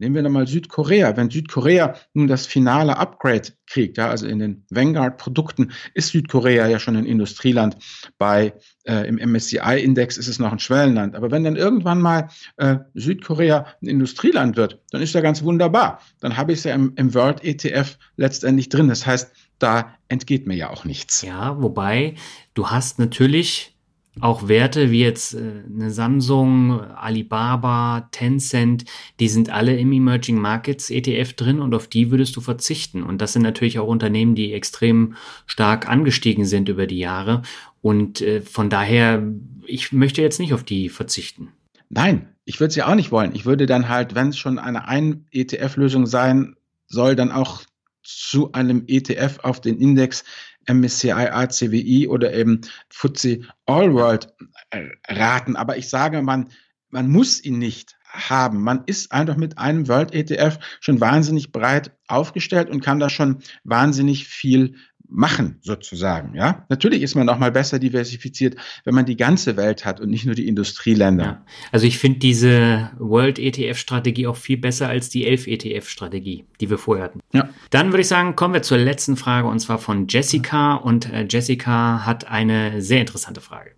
Nehmen wir nochmal Südkorea. Wenn Südkorea nun das finale Upgrade kriegt, ja, also in den Vanguard-Produkten, ist Südkorea ja schon ein Industrieland. Bei äh, im MSCI-Index ist es noch ein Schwellenland. Aber wenn dann irgendwann mal äh, Südkorea ein Industrieland wird, dann ist ja ganz wunderbar. Dann habe ich es ja im, im World ETF letztendlich drin. Das heißt, da entgeht mir ja auch nichts. Ja, wobei du hast natürlich auch Werte wie jetzt äh, eine Samsung, Alibaba, Tencent, die sind alle im Emerging Markets ETF drin und auf die würdest du verzichten. Und das sind natürlich auch Unternehmen, die extrem stark angestiegen sind über die Jahre. Und äh, von daher, ich möchte jetzt nicht auf die verzichten. Nein, ich würde es ja auch nicht wollen. Ich würde dann halt, wenn es schon eine Ein-ETF-Lösung sein soll, dann auch zu einem ETF auf den Index MSCI ACWI oder eben FTSE All World äh, raten. Aber ich sage, man, man muss ihn nicht haben. Man ist einfach mit einem World ETF schon wahnsinnig breit aufgestellt und kann da schon wahnsinnig viel machen, sozusagen. Ja, natürlich ist man auch mal besser diversifiziert, wenn man die ganze Welt hat und nicht nur die Industrieländer. Ja. Also ich finde diese World ETF-Strategie auch viel besser als die 11 ETF-Strategie, die wir vorher hatten. Ja. Dann würde ich sagen, kommen wir zur letzten Frage und zwar von Jessica und äh, Jessica hat eine sehr interessante Frage.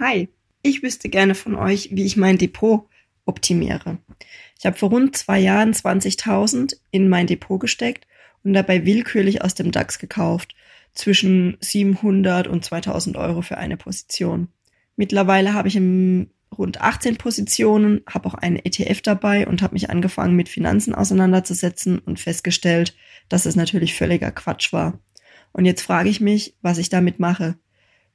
Hi, ich wüsste gerne von euch, wie ich mein Depot optimiere. Ich habe vor rund zwei Jahren 20.000 in mein Depot gesteckt und dabei willkürlich aus dem DAX gekauft zwischen 700 und 2000 Euro für eine Position. Mittlerweile habe ich im rund 18 Positionen, habe auch einen ETF dabei und habe mich angefangen mit Finanzen auseinanderzusetzen und festgestellt, dass es natürlich völliger Quatsch war. Und jetzt frage ich mich, was ich damit mache.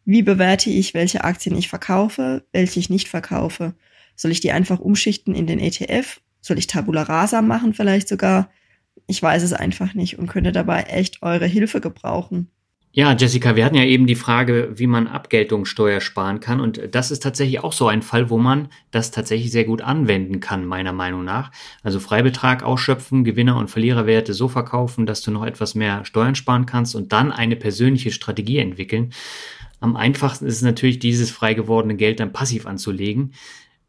Wie bewerte ich, welche Aktien ich verkaufe, welche ich nicht verkaufe? Soll ich die einfach umschichten in den ETF? Soll ich Tabula Rasa machen vielleicht sogar? Ich weiß es einfach nicht und könnte dabei echt eure Hilfe gebrauchen. Ja, Jessica, wir hatten ja eben die Frage, wie man Abgeltungssteuer sparen kann. Und das ist tatsächlich auch so ein Fall, wo man das tatsächlich sehr gut anwenden kann, meiner Meinung nach. Also Freibetrag ausschöpfen, Gewinner- und Verliererwerte so verkaufen, dass du noch etwas mehr Steuern sparen kannst und dann eine persönliche Strategie entwickeln. Am einfachsten ist es natürlich, dieses frei gewordene Geld dann passiv anzulegen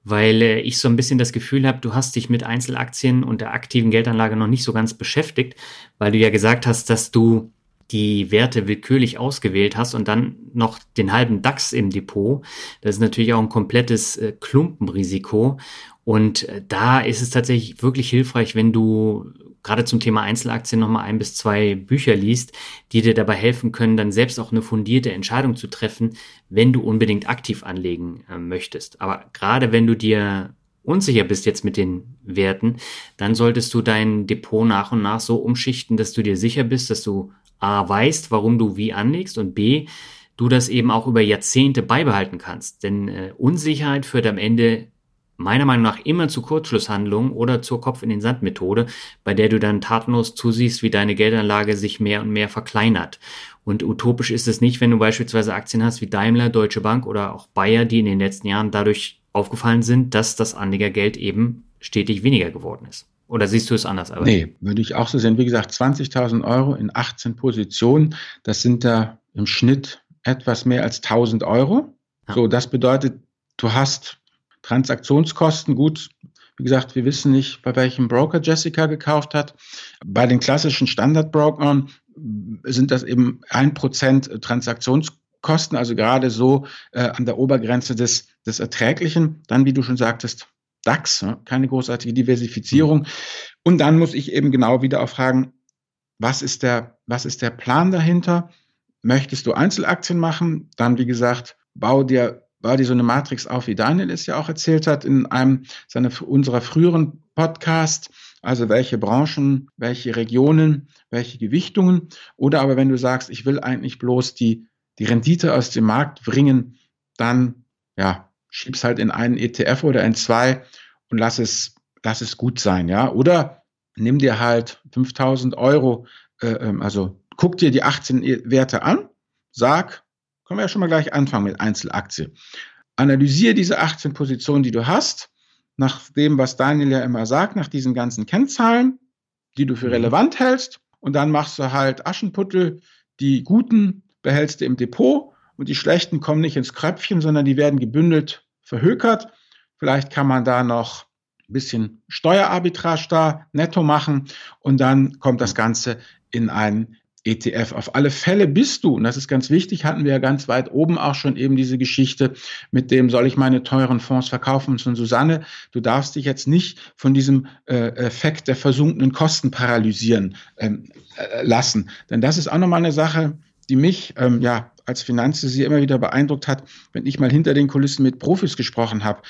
weil äh, ich so ein bisschen das Gefühl habe, du hast dich mit Einzelaktien und der aktiven Geldanlage noch nicht so ganz beschäftigt, weil du ja gesagt hast, dass du die Werte willkürlich ausgewählt hast und dann noch den halben DAX im Depot, das ist natürlich auch ein komplettes äh, Klumpenrisiko. Und äh, da ist es tatsächlich wirklich hilfreich, wenn du gerade zum Thema Einzelaktien nochmal ein bis zwei Bücher liest, die dir dabei helfen können, dann selbst auch eine fundierte Entscheidung zu treffen, wenn du unbedingt aktiv anlegen äh, möchtest. Aber gerade wenn du dir unsicher bist jetzt mit den Werten, dann solltest du dein Depot nach und nach so umschichten, dass du dir sicher bist, dass du A weißt, warum du wie anlegst und B, du das eben auch über Jahrzehnte beibehalten kannst. Denn äh, Unsicherheit führt am Ende meiner Meinung nach immer zu Kurzschlusshandlungen oder zur Kopf in den Sand Methode, bei der du dann tatenlos zusiehst, wie deine Geldanlage sich mehr und mehr verkleinert. Und utopisch ist es nicht, wenn du beispielsweise Aktien hast wie Daimler, Deutsche Bank oder auch Bayer, die in den letzten Jahren dadurch aufgefallen sind, dass das Anlegergeld eben stetig weniger geworden ist. Oder siehst du es anders? Aber? Nee, würde ich auch so sehen. Wie gesagt, 20.000 Euro in 18 Positionen, das sind da im Schnitt etwas mehr als 1000 Euro. Ja. So, das bedeutet, du hast Transaktionskosten. Gut, wie gesagt, wir wissen nicht, bei welchem Broker Jessica gekauft hat. Bei den klassischen Standardbrokern sind das eben ein Prozent Transaktionskosten, also gerade so äh, an der Obergrenze des, des Erträglichen. Dann, wie du schon sagtest, DAX, ne? keine großartige Diversifizierung. Und dann muss ich eben genau wieder auch fragen, was ist der, was ist der Plan dahinter? Möchtest du Einzelaktien machen? Dann, wie gesagt, bau dir, bau dir so eine Matrix auf, wie Daniel es ja auch erzählt hat in einem seiner, unserer früheren Podcast. Also welche Branchen, welche Regionen, welche Gewichtungen. Oder aber wenn du sagst, ich will eigentlich bloß die, die Rendite aus dem Markt bringen, dann, ja, schieb's halt in einen ETF oder in zwei und lass es, lass es gut sein, ja. Oder nimm dir halt 5000 Euro, äh, ähm, also guck dir die 18 Werte an, sag, können wir ja schon mal gleich anfangen mit Einzelaktie. Analysiere diese 18 Positionen, die du hast, nach dem, was Daniel ja immer sagt, nach diesen ganzen Kennzahlen, die du für mhm. relevant hältst. Und dann machst du halt Aschenputtel, die guten behältst du im Depot und die schlechten kommen nicht ins Kröpfchen, sondern die werden gebündelt verhökert. Vielleicht kann man da noch ein bisschen Steuerarbitrage da netto machen und dann kommt das Ganze in einen ETF. Auf alle Fälle bist du, und das ist ganz wichtig, hatten wir ja ganz weit oben auch schon eben diese Geschichte mit dem, soll ich meine teuren Fonds verkaufen? Und Susanne, du darfst dich jetzt nicht von diesem äh, Effekt der versunkenen Kosten paralysieren ähm, äh, lassen. Denn das ist auch nochmal eine Sache, die mich ähm, ja als Finanzvisier immer wieder beeindruckt hat, wenn ich mal hinter den Kulissen mit Profis gesprochen habe.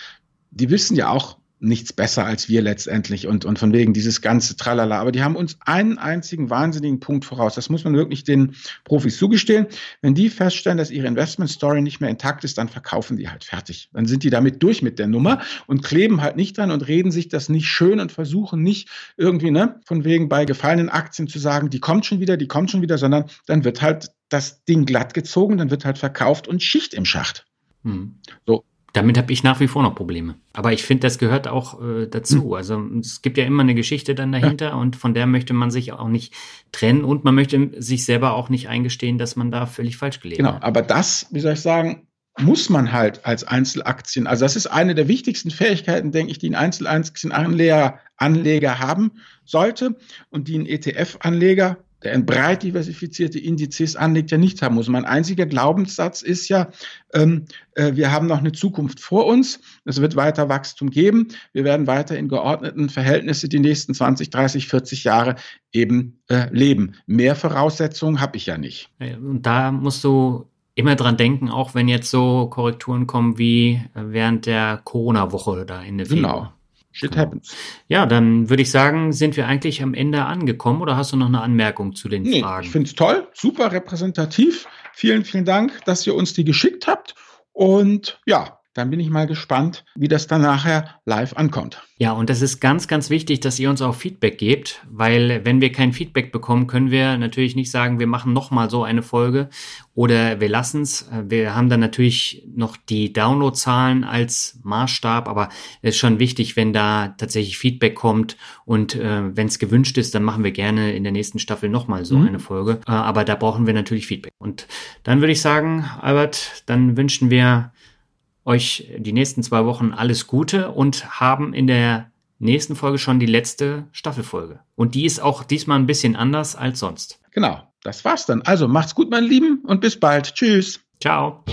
Die wissen ja auch, nichts besser als wir letztendlich und, und von wegen dieses ganze Tralala. Aber die haben uns einen einzigen wahnsinnigen Punkt voraus. Das muss man wirklich den Profis zugestehen. Wenn die feststellen, dass ihre Investment Story nicht mehr intakt ist, dann verkaufen die halt fertig. Dann sind die damit durch mit der Nummer und kleben halt nicht dran und reden sich das nicht schön und versuchen nicht irgendwie, ne, von wegen bei gefallenen Aktien zu sagen, die kommt schon wieder, die kommt schon wieder, sondern dann wird halt das Ding glatt gezogen, dann wird halt verkauft und Schicht im Schacht. Hm. So, damit habe ich nach wie vor noch Probleme. Aber ich finde, das gehört auch äh, dazu. Hm. Also es gibt ja immer eine Geschichte dann dahinter ja. und von der möchte man sich auch nicht trennen und man möchte sich selber auch nicht eingestehen, dass man da völlig falsch gelegen genau, hat. Genau, aber das, wie soll ich sagen, muss man halt als Einzelaktien, also das ist eine der wichtigsten Fähigkeiten, denke ich, die ein Einzelaktienanleger Anleger haben sollte und die ein ETF-Anleger der in breit diversifizierte Indizes anlegt, ja nicht haben muss. Mein einziger Glaubenssatz ist ja, ähm, äh, wir haben noch eine Zukunft vor uns. Es wird weiter Wachstum geben. Wir werden weiter in geordneten Verhältnissen die nächsten 20, 30, 40 Jahre eben äh, leben. Mehr Voraussetzungen habe ich ja nicht. Und da musst du immer dran denken, auch wenn jetzt so Korrekturen kommen wie während der Corona-Woche da in der Genau. Shit genau. happens. Ja, dann würde ich sagen, sind wir eigentlich am Ende angekommen oder hast du noch eine Anmerkung zu den nee, Fragen? Ich finde es toll, super repräsentativ. Vielen, vielen Dank, dass ihr uns die geschickt habt. Und ja, dann bin ich mal gespannt, wie das dann nachher live ankommt. Ja, und das ist ganz, ganz wichtig, dass ihr uns auch Feedback gebt, weil wenn wir kein Feedback bekommen, können wir natürlich nicht sagen, wir machen nochmal so eine Folge oder wir lassen es. Wir haben dann natürlich noch die Downloadzahlen als Maßstab, aber es ist schon wichtig, wenn da tatsächlich Feedback kommt und äh, wenn es gewünscht ist, dann machen wir gerne in der nächsten Staffel nochmal so mhm. eine Folge. Äh, aber da brauchen wir natürlich Feedback. Und dann würde ich sagen, Albert, dann wünschen wir euch die nächsten zwei Wochen alles Gute und haben in der nächsten Folge schon die letzte Staffelfolge. Und die ist auch diesmal ein bisschen anders als sonst. Genau, das war's dann. Also macht's gut, meine Lieben, und bis bald. Tschüss. Ciao.